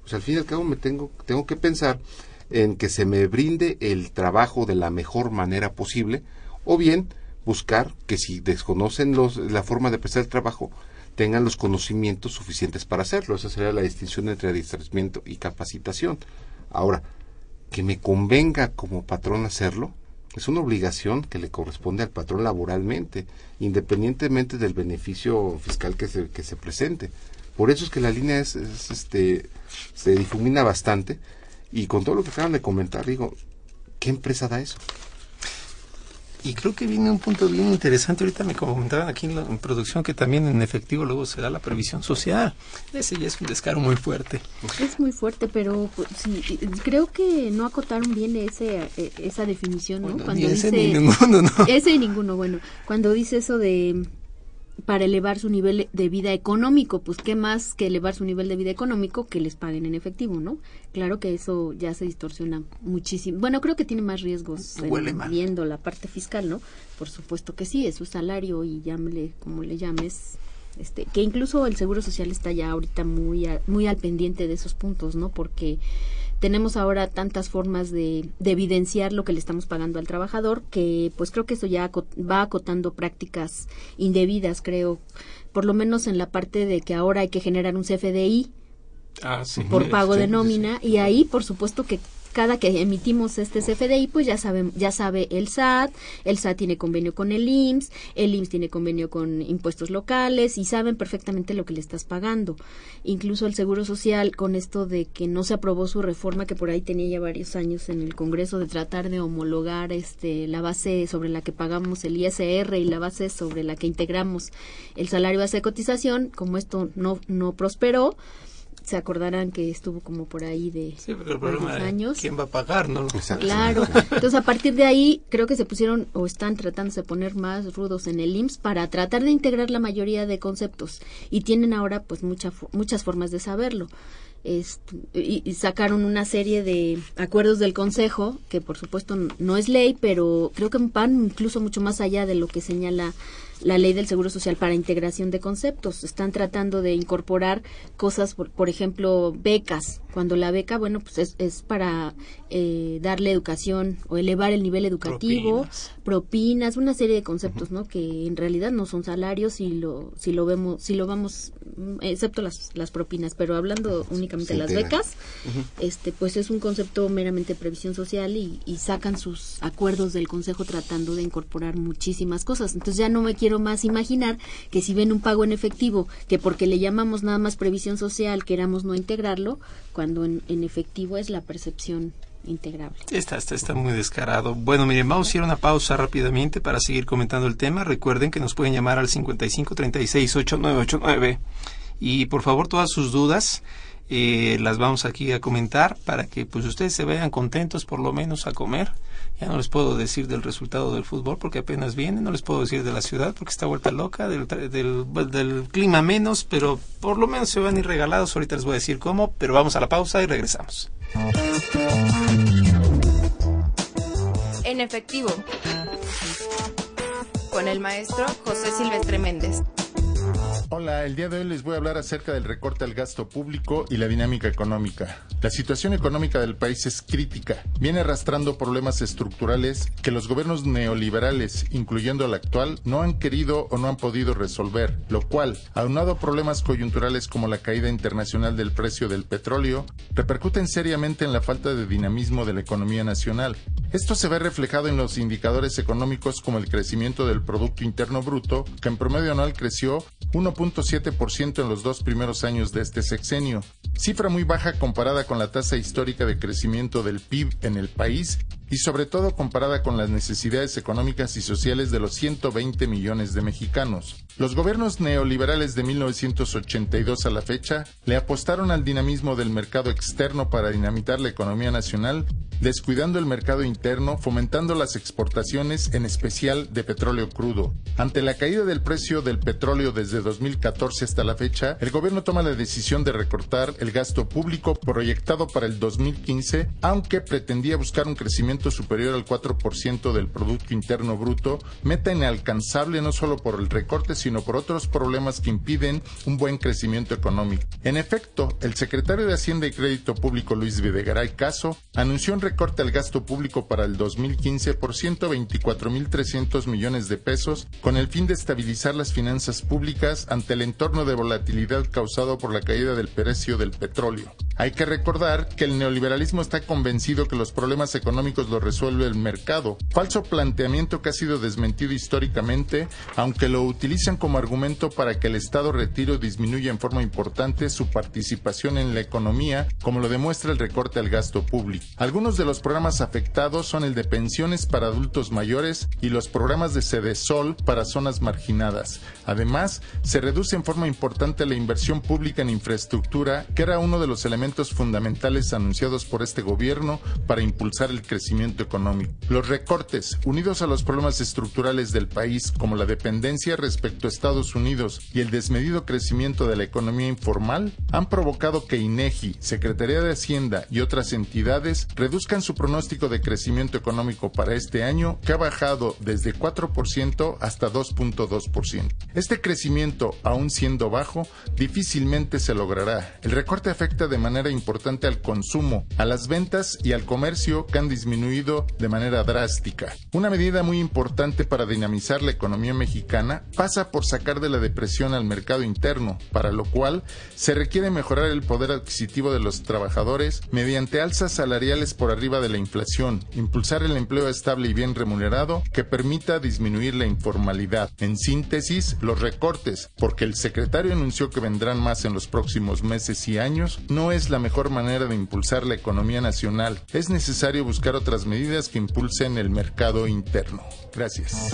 pues al fin y al cabo me tengo, tengo que pensar en que se me brinde el trabajo de la mejor manera posible, o bien buscar que si desconocen los, la forma de prestar el trabajo, tengan los conocimientos suficientes para hacerlo. Esa sería la distinción entre adiestramiento y capacitación. Ahora, que me convenga como patrón hacerlo, es una obligación que le corresponde al patrón laboralmente, independientemente del beneficio fiscal que se, que se presente. Por eso es que la línea es, es, este, se difumina bastante y con todo lo que acaban de comentar, digo, ¿qué empresa da eso? Y creo que viene un punto bien interesante. Ahorita me comentaban aquí en, la, en producción que también en efectivo luego se da la previsión social. Ese ya es un descaro muy fuerte. Es muy fuerte, pero pues, sí, creo que no acotaron bien ese, esa definición, ¿no? Bueno, Cuando ni ese dice, ni ninguno, ¿no? [LAUGHS] Ese y ninguno, bueno. Cuando dice eso de para elevar su nivel de vida económico, pues qué más que elevar su nivel de vida económico que les paguen en efectivo, ¿no? Claro que eso ya se distorsiona muchísimo. Bueno, creo que tiene más riesgos mal. viendo la parte fiscal, ¿no? Por supuesto que sí, es su salario y llámele como le llames, este, que incluso el Seguro Social está ya ahorita muy a, muy al pendiente de esos puntos, ¿no? Porque tenemos ahora tantas formas de, de, evidenciar lo que le estamos pagando al trabajador que pues creo que eso ya va acotando prácticas indebidas, creo, por lo menos en la parte de que ahora hay que generar un CFDI ah, sí, por pago sí, de nómina sí. y ahí por supuesto que cada que emitimos este CFDI, pues ya sabe, ya sabe el SAT, el SAT tiene convenio con el IMSS, el IMSS tiene convenio con impuestos locales y saben perfectamente lo que le estás pagando. Incluso el Seguro Social, con esto de que no se aprobó su reforma, que por ahí tenía ya varios años en el Congreso, de tratar de homologar este la base sobre la que pagamos el ISR y la base sobre la que integramos el salario base de cotización, como esto no, no prosperó, se acordarán que estuvo como por ahí de sí, pero el problema años. quién va a pagar, ¿no? Claro. [LAUGHS] Entonces, a partir de ahí, creo que se pusieron o están tratándose de poner más rudos en el IMSS para tratar de integrar la mayoría de conceptos y tienen ahora pues mucha, muchas formas de saberlo. Este, y, y, sacaron una serie de acuerdos del Consejo, que por supuesto no es ley, pero creo que van incluso mucho más allá de lo que señala la ley del Seguro Social para integración de conceptos. Están tratando de incorporar cosas, por, por ejemplo, becas. Cuando la beca, bueno, pues es, es para eh, darle educación o elevar el nivel educativo, propinas. propinas, una serie de conceptos, uh -huh. ¿no? Que en realidad no son salarios si lo, si lo vemos, si lo vamos, excepto las, las propinas, pero hablando únicamente de las becas, uh -huh. este, pues es un concepto meramente previsión social y, y sacan sus acuerdos del Consejo tratando de incorporar muchísimas cosas. Entonces ya no me quiero más imaginar que si ven un pago en efectivo, que porque le llamamos nada más previsión social, queramos no integrarlo, cuando en, efectivo es la percepción integrable. Está, está, está muy descarado. Bueno, miren, vamos a ir a una pausa rápidamente para seguir comentando el tema. Recuerden que nos pueden llamar al 55 36 8989 y por favor todas sus dudas Eh, las vamos aquí a comentar para que pues ustedes se vean contentos por lo menos a comer. No les puedo decir del resultado del fútbol porque apenas viene, no les puedo decir de la ciudad porque está vuelta loca, del, del, del clima menos, pero por lo menos se van a ir regalados. Ahorita les voy a decir cómo, pero vamos a la pausa y regresamos. En efectivo, con el maestro José Silvestre Méndez. Hola, el día de hoy les voy a hablar acerca del recorte al gasto público y la dinámica económica. La situación económica del país es crítica. Viene arrastrando problemas estructurales que los gobiernos neoliberales, incluyendo el actual, no han querido o no han podido resolver, lo cual, aunado a problemas coyunturales como la caída internacional del precio del petróleo, repercuten seriamente en la falta de dinamismo de la economía nacional. Esto se ve reflejado en los indicadores económicos como el crecimiento del Producto Interno Bruto, que en promedio anual creció 1.7% en los dos primeros años de este sexenio, cifra muy baja comparada con la tasa histórica de crecimiento del PIB en el país y sobre todo comparada con las necesidades económicas y sociales de los 120 millones de mexicanos. Los gobiernos neoliberales de 1982 a la fecha le apostaron al dinamismo del mercado externo para dinamitar la economía nacional, descuidando el mercado interno, fomentando las exportaciones, en especial de petróleo crudo. Ante la caída del precio del petróleo desde 2014 hasta la fecha, el gobierno toma la decisión de recortar el gasto público proyectado para el 2015, aunque pretendía buscar un crecimiento superior al 4% del Producto Interno Bruto, meta inalcanzable no solo por el recorte, sino por otros problemas que impiden un buen crecimiento económico. En efecto, el secretario de Hacienda y Crédito Público Luis Videgaray Caso anunció un recorte al gasto público para el 2015 por 124.300 millones de pesos con el fin de estabilizar las finanzas públicas ante el entorno de volatilidad causado por la caída del precio del petróleo. Hay que recordar que el neoliberalismo está convencido que los problemas económicos los resuelve el mercado. Falso planteamiento que ha sido desmentido históricamente, aunque lo utilizan como argumento para que el Estado retire o disminuya en forma importante su participación en la economía, como lo demuestra el recorte al gasto público. Algunos de los programas afectados son el de pensiones para adultos mayores y los programas de Sol para zonas marginadas. Además, se reduce en forma importante la inversión pública en infraestructura, que era uno de los elementos fundamentales anunciados por este gobierno para impulsar el crecimiento económico. Los recortes, unidos a los problemas estructurales del país, como la dependencia respecto Estados Unidos y el desmedido crecimiento de la economía informal, han provocado que INEGI, Secretaría de Hacienda y otras entidades reduzcan su pronóstico de crecimiento económico para este año, que ha bajado desde 4% hasta 2.2%. Este crecimiento, aún siendo bajo, difícilmente se logrará. El recorte afecta de manera importante al consumo, a las ventas y al comercio que han disminuido de manera drástica. Una medida muy importante para dinamizar la economía mexicana pasa por sacar de la depresión al mercado interno, para lo cual se requiere mejorar el poder adquisitivo de los trabajadores mediante alzas salariales por arriba de la inflación, impulsar el empleo estable y bien remunerado que permita disminuir la informalidad. En síntesis, los recortes, porque el secretario anunció que vendrán más en los próximos meses y años, no es la mejor manera de impulsar la economía nacional. Es necesario buscar otras medidas que impulsen el mercado interno. Gracias.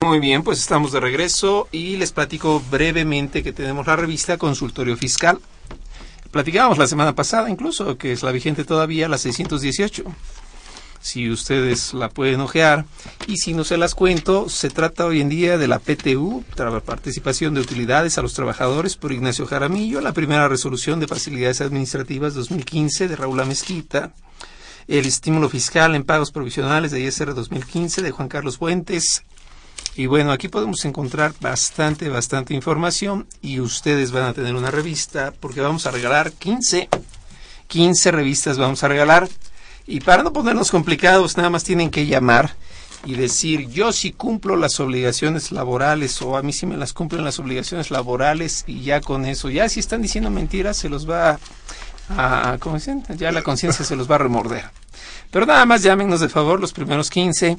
Muy bien, pues estamos de regreso y les platico brevemente que tenemos la revista Consultorio Fiscal. Platicábamos la semana pasada incluso, que es la vigente todavía, la 618. Si ustedes la pueden ojear. Y si no se las cuento, se trata hoy en día de la PTU, Participación de Utilidades a los Trabajadores por Ignacio Jaramillo, la primera resolución de Facilidades Administrativas 2015 de Raúl Mezquita, el estímulo fiscal en pagos provisionales de ISR 2015 de Juan Carlos Fuentes, y bueno, aquí podemos encontrar bastante, bastante información y ustedes van a tener una revista porque vamos a regalar 15, 15 revistas vamos a regalar. Y para no ponernos complicados, nada más tienen que llamar y decir, yo sí cumplo las obligaciones laborales o a mí sí me las cumplen las obligaciones laborales y ya con eso, ya si están diciendo mentiras, se los va a, ¿cómo dicen? Ya la conciencia se los va a remorder. Pero nada más llámenos de favor los primeros 15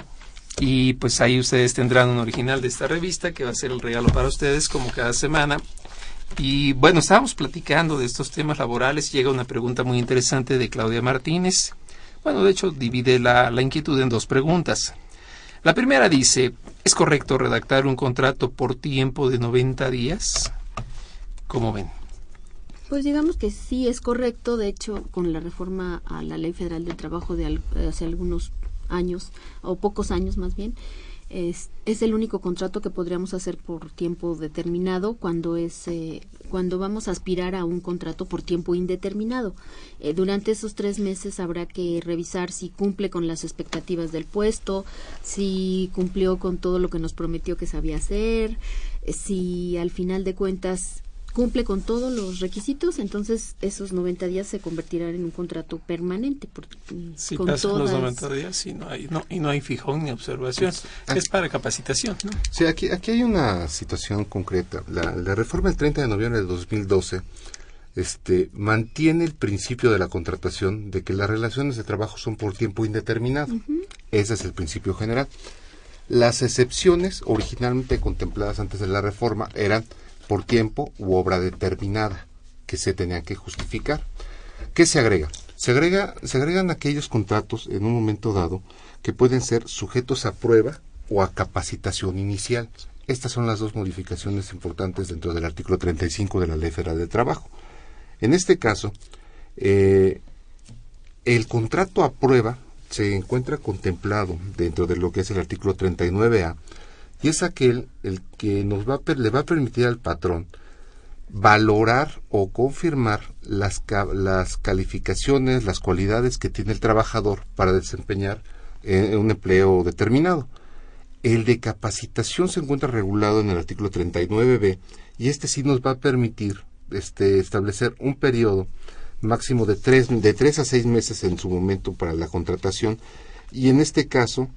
y pues ahí ustedes tendrán un original de esta revista que va a ser el regalo para ustedes como cada semana. Y bueno, estábamos platicando de estos temas laborales. Llega una pregunta muy interesante de Claudia Martínez. Bueno, de hecho, divide la, la inquietud en dos preguntas. La primera dice, ¿es correcto redactar un contrato por tiempo de 90 días? ¿Cómo ven? Pues digamos que sí es correcto. De hecho, con la reforma a la Ley Federal del Trabajo de hace algunos años, o pocos años más bien, es, es, el único contrato que podríamos hacer por tiempo determinado cuando es eh, cuando vamos a aspirar a un contrato por tiempo indeterminado. Eh, durante esos tres meses habrá que revisar si cumple con las expectativas del puesto, si cumplió con todo lo que nos prometió que sabía hacer, eh, si al final de cuentas cumple con todos los requisitos, entonces esos 90 días se convertirán en un contrato permanente. si con pasan los 90 días y no hay, no, y no hay fijón ni observación, es para capacitación. ¿no? Sí, aquí, aquí hay una situación concreta. La, la reforma del 30 de noviembre de 2012 este, mantiene el principio de la contratación de que las relaciones de trabajo son por tiempo indeterminado. Ese es el principio general. Las excepciones originalmente contempladas antes de la reforma eran por tiempo u obra determinada que se tenían que justificar. ¿Qué se agrega? Se, agrega, se agregan aquellos contratos en un momento dado que pueden ser sujetos a prueba o a capacitación inicial. Estas son las dos modificaciones importantes dentro del artículo 35 de la Ley Federal de Trabajo. En este caso, eh, el contrato a prueba se encuentra contemplado dentro de lo que es el artículo 39A y es aquel el que nos va le va a permitir al patrón valorar o confirmar las, las calificaciones, las cualidades que tiene el trabajador para desempeñar en un empleo determinado. El de capacitación se encuentra regulado en el artículo 39b y este sí nos va a permitir este, establecer un periodo máximo de tres, de tres a seis meses en su momento para la contratación y en este caso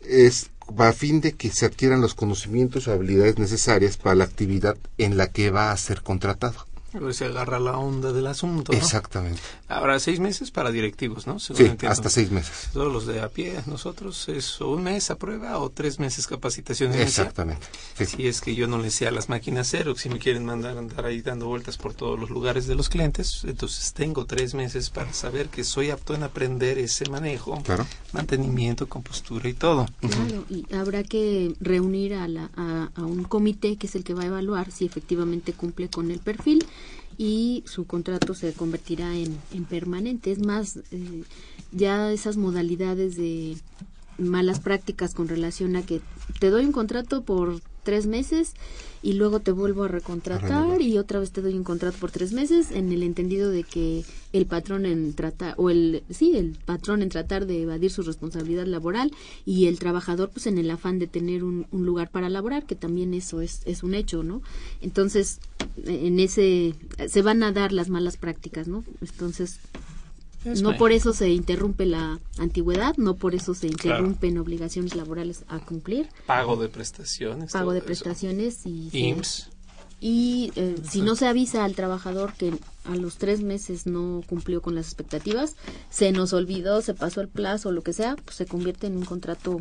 es a fin de que se adquieran los conocimientos o habilidades necesarias para la actividad en la que va a ser contratado se agarra la onda del asunto. Exactamente. Ahora, seis meses para directivos, ¿no? sí, hasta seis meses. Todos los de a pie, nosotros, es un mes a prueba o tres meses capacitación Exactamente. Si es que yo no le sé a las máquinas cero, si me quieren mandar a andar ahí dando vueltas por todos los lugares de los clientes, entonces tengo tres meses para saber que soy apto en aprender ese manejo, mantenimiento, compostura y todo. Claro, y habrá que reunir a, la, a un comité que es el que va a evaluar si efectivamente cumple con el perfil y su contrato se convertirá en, en permanente. Es más, eh, ya esas modalidades de malas prácticas con relación a que te doy un contrato por tres meses y luego te vuelvo a recontratar y otra vez te doy un contrato por tres meses en el entendido de que el patrón en tratar o el sí el patrón en tratar de evadir su responsabilidad laboral y el trabajador pues en el afán de tener un, un lugar para laborar que también eso es, es un hecho no entonces en ese se van a dar las malas prácticas no entonces no por eso se interrumpe la antigüedad, no por eso se interrumpen obligaciones laborales a cumplir. Pago de prestaciones. Pago de prestaciones y... IMSS. Y eh, si no se avisa al trabajador que a los tres meses no cumplió con las expectativas, se nos olvidó, se pasó el plazo lo que sea, pues se convierte en un contrato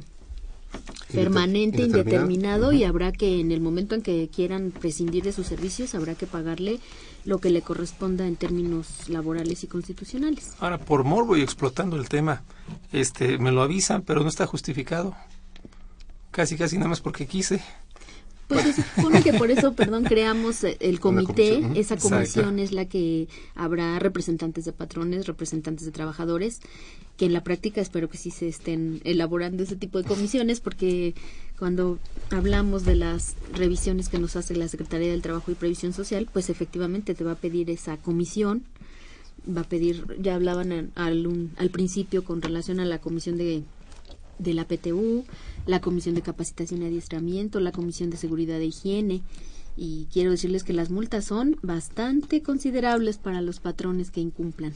permanente, indeterminado, y habrá que en el momento en que quieran prescindir de sus servicios, habrá que pagarle lo que le corresponda en términos laborales y constitucionales. Ahora, por morbo y explotando el tema, este, me lo avisan, pero no está justificado. casi casi nada más porque quise. Pues se supone que por eso, perdón, creamos eh, el comité. comisión. Esa comisión Exacto. es la que habrá representantes de patrones, representantes de trabajadores, que en la práctica espero que sí se estén elaborando ese tipo de comisiones, porque cuando hablamos de las revisiones que nos hace la Secretaría del Trabajo y Previsión Social, pues efectivamente te va a pedir esa comisión va a pedir, ya hablaban al, al, un- al principio con relación a la comisión de, de la PTU, la comisión de capacitación y adiestramiento, la comisión de seguridad e higiene. Y quiero decirles que las multas son bastante considerables para los patrones que incumplan.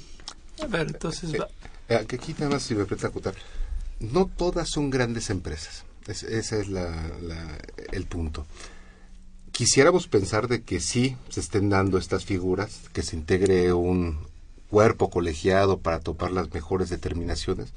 A ver, entonces va. Eh, que aquí nada más si me acotar. No todas son grandes empresas. Es- ese es la- la- el punto. Quisiéramos pensar de que sí se estén dando estas figuras, que se integre un cuerpo colegiado para topar las mejores determinaciones,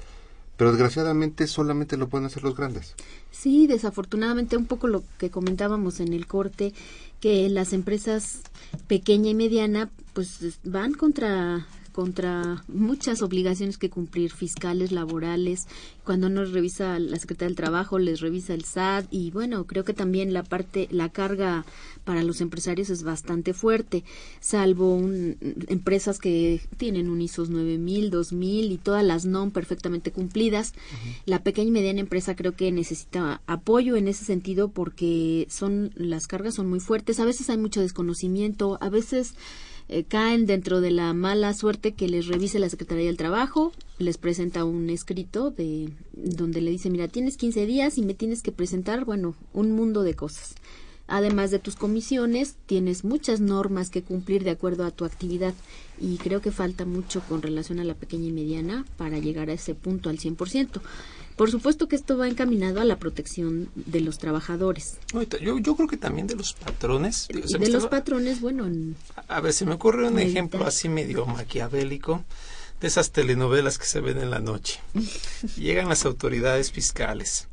pero desgraciadamente solamente lo pueden hacer los grandes. Sí, desafortunadamente un poco lo que comentábamos en el corte, que las empresas pequeña y mediana pues es- van contra contra muchas obligaciones que cumplir fiscales, laborales, cuando nos revisa la Secretaría del Trabajo, les revisa el SAT y bueno, creo que también la parte la carga para los empresarios es bastante fuerte, salvo un- empresas que tienen un ISO 9000, 2000 y todas las NOM perfectamente cumplidas. La pequeña y mediana empresa creo que necesita apoyo en ese sentido porque son las cargas son muy fuertes, a veces hay mucho desconocimiento, a veces eh, caen dentro de la mala suerte que les revise la Secretaría del Trabajo, les presenta un escrito de donde le dice, mira, tienes 15 días y me tienes que presentar, bueno, un mundo de cosas. Además de tus comisiones, tienes muchas normas que cumplir de acuerdo a tu actividad y creo que falta mucho con relación a la pequeña y mediana para llegar a ese punto al 100%. Por supuesto que esto va encaminado a la protección de los trabajadores. Yo, yo creo que también de los patrones. digo, de los estaba- patrones, bueno, en- A ver, se me ocurre un ejemplo así medio maquiavélico de esas telenovelas que se ven en la noche. [LAUGHS] Llegan las autoridades fiscales.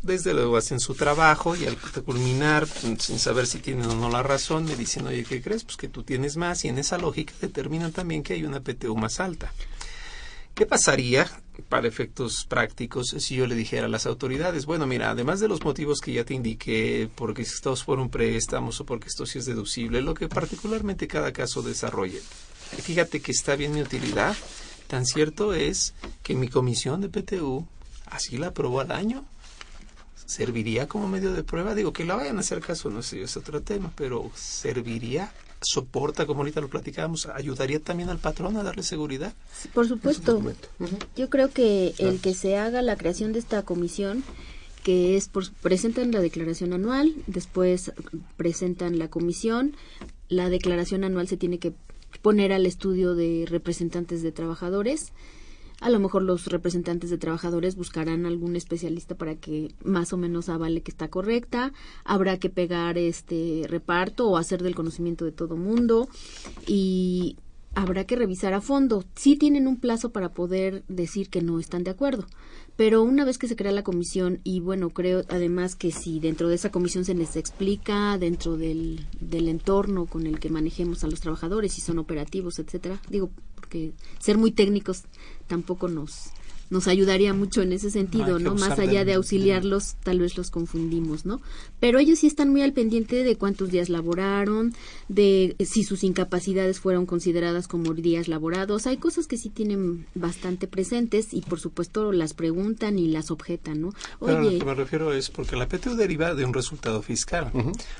Desde luego hacen su trabajo y al culminar, sin saber si tienen o no la razón, me dicen, oye, ¿qué crees? Pues que tú tienes más y en esa lógica determinan también que hay una PTU más alta. ¿Qué pasaría para efectos prácticos si yo le dijera a las autoridades, bueno, mira, además de los motivos que ya te indiqué, porque estos fueron préstamos o porque esto sí es deducible, lo que particularmente cada caso desarrolle, fíjate que está bien mi utilidad, tan cierto es que mi comisión de PTU así la aprobó al año, serviría como medio de prueba, digo que la vayan a hacer caso, no sé, es otro tema, pero serviría, soporta, como ahorita lo platicábamos, ayudaría también al patrón a darle seguridad. Por supuesto. Yo creo que el que se haga la creación de esta comisión, que es por, presentan la declaración anual, después presentan la comisión, la declaración anual se tiene que poner al estudio de representantes de trabajadores. A lo mejor los representantes de trabajadores buscarán algún especialista para que más o menos avale que está correcta. Habrá que pegar este reparto o hacer del conocimiento de todo mundo y habrá que revisar a fondo. Sí tienen un plazo para poder decir que no están de acuerdo, pero una vez que se crea la comisión y bueno, creo además que si dentro de esa comisión se les explica dentro del, del entorno con el que manejemos a los trabajadores, si son operativos, etcétera, digo, porque ser muy técnicos tampoco nos nos ayudaría mucho en ese sentido, ¿no? Más allá de auxiliarlos, tal vez los confundimos, ¿no? Pero ellos sí están muy al pendiente de cuántos días laboraron, de si sus incapacidades fueron consideradas como días laborados. Hay cosas que sí tienen bastante presentes y por supuesto las preguntan y las objetan, ¿no? Pero a lo Oye, que me refiero es porque la PTU deriva de un resultado fiscal.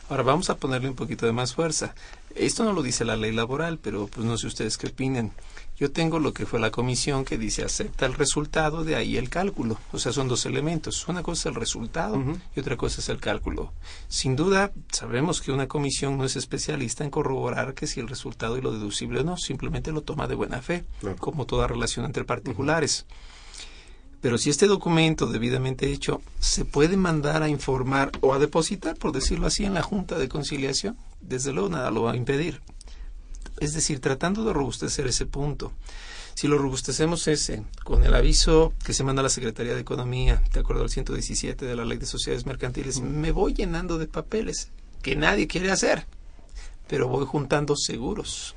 Ahora vamos a ponerle un poquito de más fuerza. Esto no lo dice la ley laboral, pero pues no sé ustedes qué opinen. Yo tengo lo que fue la comisión que dice acepta el resultado, de ahí el cálculo. O sea, son dos elementos. Una cosa es el resultado y otra cosa es el cálculo. Sin duda, sabemos que una comisión no es especialista en corroborar que si el resultado y lo deducible o no, simplemente lo toma de buena fe, como toda relación entre particulares. Pero si este documento debidamente hecho se puede mandar a informar o a depositar, por decirlo así, en la Junta de Conciliación, desde luego nada lo va a impedir. Es decir, tratando de robustecer ese punto. Si lo robustecemos ese, con el aviso que se manda a la Secretaría de Economía, de acuerdo al 117 de la Ley de Sociedades Mercantiles, me voy llenando de papeles que nadie quiere hacer, pero voy juntando seguros.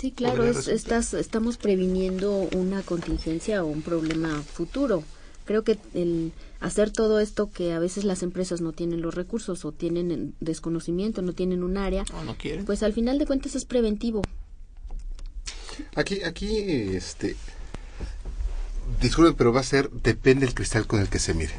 sí, claro, es- estás, estamos previniendo una contingencia o un problema futuro. Creo que el hacer todo esto que a veces las empresas no tienen los recursos o tienen desconocimiento, no tienen un área, o no quieren. pues al final de cuentas es preventivo. Aquí, aquí, este, disculpen, pero va a ser, depende del cristal con el que se mire.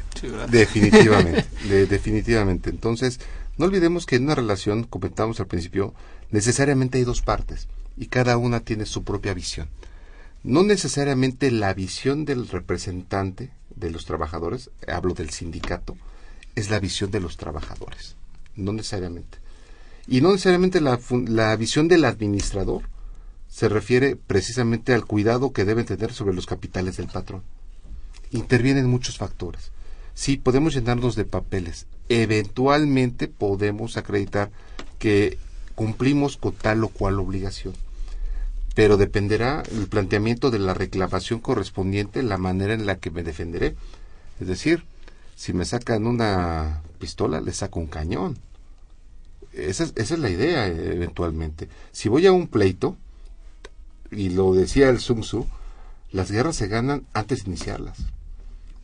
Definitivamente, [LAUGHS] de- definitivamente. Entonces, no olvidemos que en una relación, comentamos al principio, necesariamente hay dos partes y cada una tiene su propia visión. No necesariamente la visión del representante de los trabajadores, hablo del sindicato, es la visión de los trabajadores. No necesariamente. Y no necesariamente la, la visión del administrador se refiere precisamente al cuidado que debe tener sobre los capitales del patrón. Intervienen muchos factores. Sí, podemos llenarnos de papeles. Eventualmente podemos acreditar que cumplimos con tal o cual obligación. Pero dependerá el planteamiento de la reclamación correspondiente, la manera en la que me defenderé. Es decir, si me sacan una pistola, le saco un cañón. Esa es, esa es la idea, eh, eventualmente. Si voy a un pleito, y lo decía el Sun Tzu, las guerras se ganan antes de iniciarlas.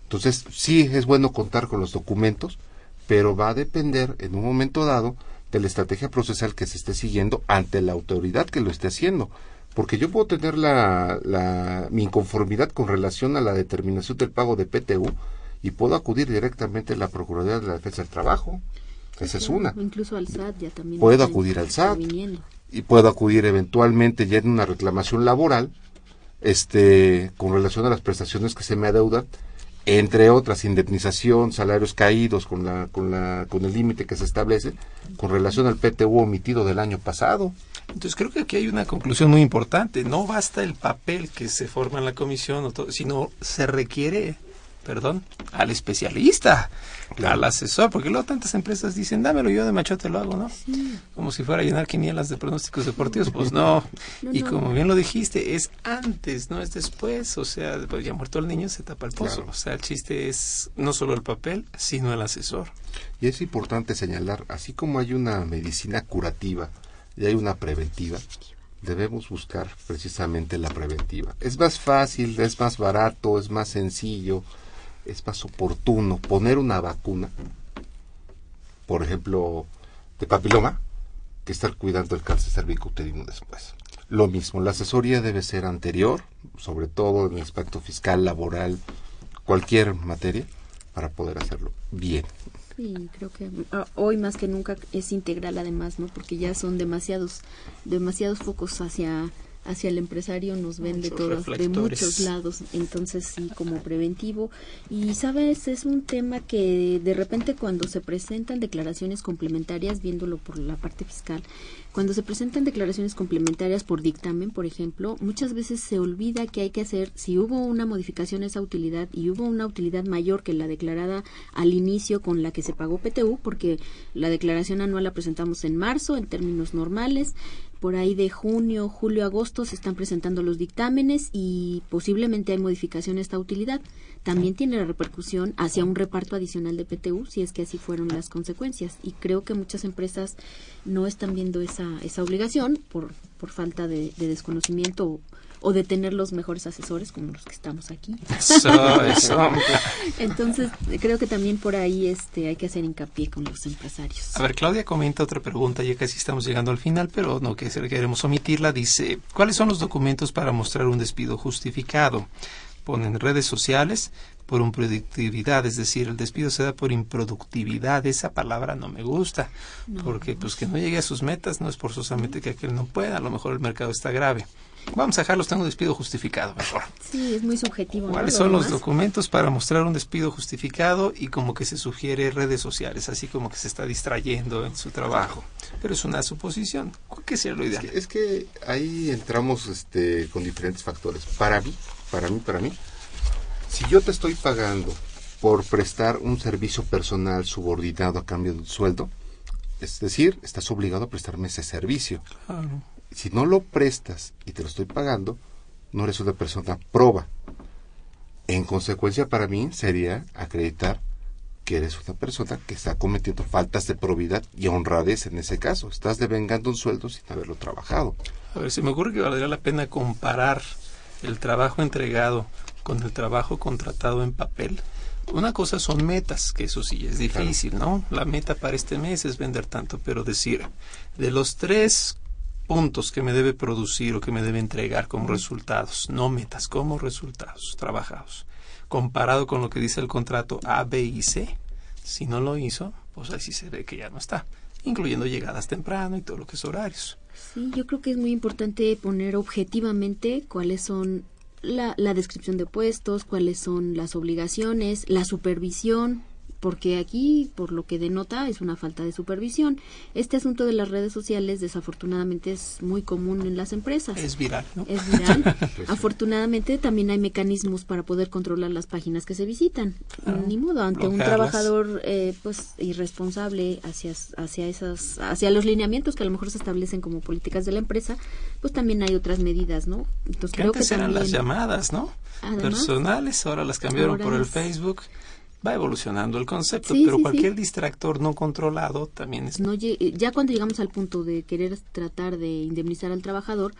Entonces, sí es bueno contar con los documentos, pero va a depender en un momento dado de la estrategia procesal que se esté siguiendo ante la autoridad que lo esté haciendo. Porque yo puedo tener la, la, mi inconformidad con relación a la determinación del pago de PTU y puedo acudir directamente a la Procuraduría de la Defensa del Trabajo. Esa es una. Incluso al SAT ya también. Puedo acudir al SAT. y puedo acudir eventualmente ya en una reclamación laboral este con relación a las prestaciones que se me adeudan entre otras indemnización salarios caídos con la con la con el límite que se establece con relación al PTU omitido del año pasado Entonces creo que aquí hay una conclusión muy importante. No basta el papel que se forma en la comisión, sino se requiere, perdón, al especialista, al asesor, porque luego tantas empresas dicen, dámelo yo de machote lo hago, ¿no? Como si fuera a llenar quinielas de pronósticos deportivos. Pues no. No, y no. como bien lo dijiste, es antes, no es después. O sea, pues ya muerto el niño se tapa el pozo. Claro. O sea, el chiste es no solo el papel, sino el asesor. y es importante señalar así como hay una medicina curativa y hay una preventiva debemos buscar precisamente la preventiva es más fácil es más barato es más sencillo es más oportuno poner una vacuna por ejemplo de papiloma que estar cuidando el cáncer cervicouterino después lo mismo la asesoría debe ser anterior sobre todo en el aspecto fiscal laboral cualquier materia para poder hacerlo bien Sí, creo que ah, hoy más que nunca es integral además, ¿no? Porque ya son demasiados demasiados focos hacia hacia el empresario nos ven de todos de muchos lados, entonces sí como preventivo. Y sabes es un tema que de repente cuando se presentan declaraciones complementarias viéndolo por la parte fiscal cuando se presentan declaraciones complementarias por dictamen, por ejemplo, muchas veces se olvida que hay que hacer, si hubo una modificación a esa utilidad y hubo una utilidad mayor que la declarada al inicio con la que se pagó PTU, porque la declaración anual la presentamos en marzo en términos normales, por ahí de junio, julio, agosto se están presentando los dictámenes y posiblemente hay modificación a esta utilidad. También tiene la repercusión hacia un reparto adicional de PTU, si es que así fueron las consecuencias. Y creo que muchas empresas no están viendo esa, esa obligación por, por falta de, de desconocimiento o, o de tener los mejores asesores como los que estamos aquí. Eso, [LAUGHS] eso. Entonces, creo que también por ahí este hay que hacer hincapié con los empresarios. A ver, Claudia comenta otra pregunta, ya casi estamos llegando al final, pero no que queremos omitirla. Dice, ¿cuáles son los documentos para mostrar un despido justificado? Ponen redes sociales por improductividad, es decir, el despido se da por improductividad. Esa palabra no me gusta, porque pues que no llegue a sus metas no es forzosamente que aquel no pueda, a lo mejor el mercado está grave. Vamos a dejarlos, tengo un despido justificado, mejor. Sí, es muy subjetivo. ¿Cuáles son los documentos para mostrar un despido justificado y como que se sugiere redes sociales, así como que se está distrayendo en su trabajo? Pero es una suposición. ¿Qué sería lo ideal? Es que ahí entramos este, con diferentes factores. Para mí, para mí, para mí, si yo te estoy pagando por prestar un servicio personal subordinado a cambio de un sueldo, es decir, estás obligado a prestarme ese servicio. Claro. Si no lo prestas y te lo estoy pagando, no eres una persona proba. En consecuencia, para mí sería acreditar que eres una persona que está cometiendo faltas de probidad y honradez en ese caso. Estás devengando un sueldo sin haberlo trabajado. A ver, se me ocurre que valdría la pena comparar el trabajo entregado con el trabajo contratado en papel Una cosa son metas, que eso sí es difícil, ¿no? La meta para este mes es vender tanto, pero decir, de los tres puntos que me debe producir o que me debe entregar como resultados, no metas, como resultados trabajados, comparado con lo que dice el contrato A, B y C, si no lo hizo, pues así se ve que ya no está, incluyendo llegadas temprano y todo lo que es horarios. Sí, yo creo que es muy importante poner objetivamente cuáles son la, la descripción de puestos, cuáles son las obligaciones, la supervisión, porque aquí, por lo que denota, es una falta de supervisión. Este asunto de las redes sociales, desafortunadamente, es muy común en las empresas. Es viral, ¿no? Es viral. [LAUGHS] Afortunadamente, también hay mecanismos para poder controlar las páginas que se visitan. Ah, Ni modo, ante un trabajador, eh, pues, irresponsable hacia, hacia esas, hacia los lineamientos que a lo mejor se establecen como políticas de la empresa, pues también hay otras medidas, ¿no? Entonces, Que creo antes que eran también... las llamadas, ¿no? Además, Personales, ahora las cambiaron ahora por el Facebook. Va evolucionando el concepto, Sí, pero sí, cualquier sí. distractor no controlado también es no eh, ya cuando llegamos al punto de querer tratar de indemnizar al trabajador,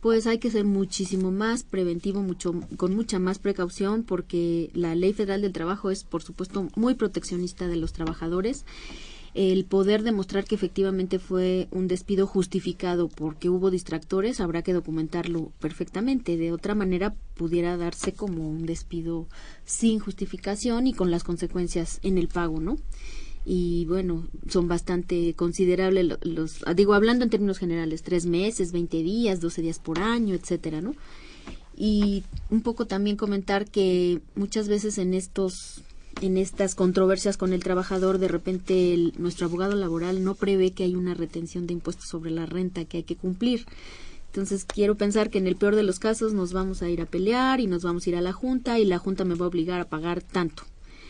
pues hay que ser muchísimo más preventivo, mucho con mucha más precaución, porque la Ley Federal del Trabajo es, por supuesto, muy proteccionista de los trabajadores. El poder demostrar que efectivamente fue un despido justificado porque hubo distractores, habrá que documentarlo perfectamente. De otra manera, pudiera darse como un despido sin justificación y con las consecuencias en el pago, ¿no? y bueno, son bastante considerables lo- los, digo, hablando en términos generales, tres meses, 20 días, 12 días por año, etcétera, ¿no? Y un poco también comentar que muchas veces en estos en estas controversias con el trabajador, de repente el- nuestro abogado laboral no prevé que hay una retención de impuestos sobre la renta que hay que cumplir. Entonces quiero pensar que en el peor de los casos nos vamos a ir a pelear y nos vamos a ir a la Junta y la Junta me va a obligar a pagar tanto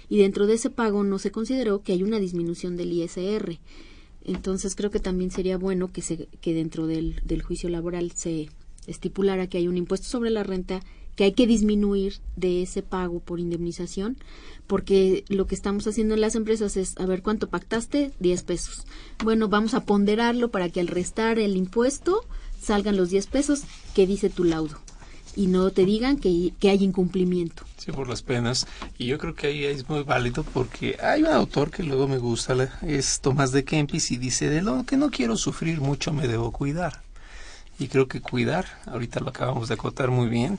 y dentro de ese pago no se consideró que hay una disminución del ISR. Entonces creo que también sería bueno que, se, que dentro del, del juicio laboral se estipulara que hay un impuesto sobre la renta que hay que disminuir de ese pago por indemnización, porque lo que estamos haciendo en las empresas es, a ver, ¿cuánto pactaste? 10 pesos. Bueno, vamos a ponderarlo para que al restar el impuesto salgan los 10 pesos que dice tu laudo y no te digan que, que hay incumplimiento. Sí, por las penas. Y yo creo que ahí es muy válido porque hay un autor que luego me gusta, es Tomás de Kempis, y dice, de lo que no quiero sufrir mucho me debo cuidar. Y creo que cuidar, ahorita lo acabamos de acotar muy bien,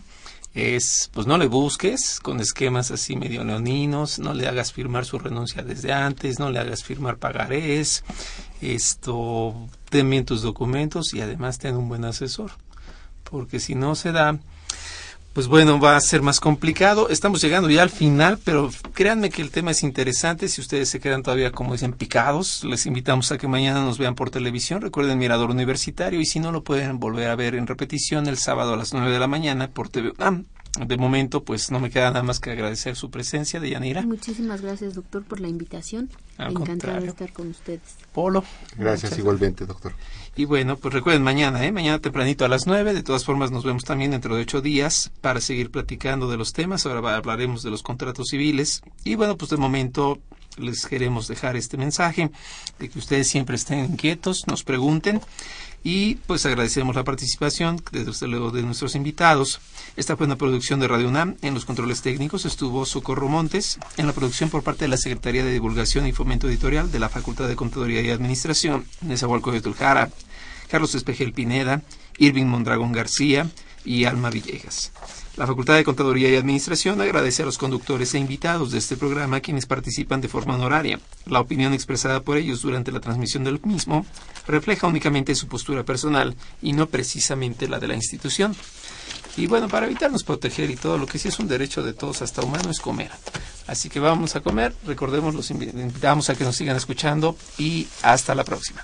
es, pues no le busques con esquemas así medio leoninos, no le hagas firmar su renuncia desde antes, no le hagas firmar pagarés, esto, ten bien tus documentos y además ten un buen asesor. Porque si no se da, pues bueno, va a ser más complicado. Estamos llegando ya al final, pero créanme que el tema es interesante. Si ustedes se quedan todavía, como dicen, picados, les invitamos a que mañana nos vean por televisión. Recuerden Mirador Universitario y si no, lo pueden volver a ver en repetición el sábado a las 9 de la mañana por TV UNAM. De momento, pues no me queda nada más que agradecer su presencia, de Yanira. Muchísimas gracias, doctor, por la invitación. Al Encantada contrario. de estar con ustedes. Polo. Gracias igualmente, doctor. Y bueno, pues recuerden mañana, ¿eh? Mañana tempranito a las 9. De todas formas, nos vemos también dentro de ocho días para seguir platicando de los temas. Ahora hablaremos de los contratos civiles. Y bueno, pues de momento les queremos dejar este mensaje de que ustedes siempre estén inquietos, nos pregunten. Y pues agradecemos la participación, desde luego, de nuestros invitados. Esta fue una producción de Radio UNAM. En los controles técnicos estuvo Socorro Montes. En la producción por parte de la Secretaría de Divulgación y Fomento Editorial de la Facultad de Contaduría y Administración, Nezahualcóyotl Jara, Carlos Espejel Pineda, Irving Mondragón García y Alma Villegas. La Facultad de Contaduría y Administración agradece a los conductores e invitados de este programa quienes participan de forma honoraria. La opinión expresada por ellos durante la transmisión del mismo refleja únicamente su postura personal y no precisamente la de la institución. Y bueno, para evitarnos proteger y todo lo que sí es un derecho de todos hasta humano es comer. Así que vamos a comer, recordemos, los invi- invitamos a que nos sigan escuchando y hasta la próxima.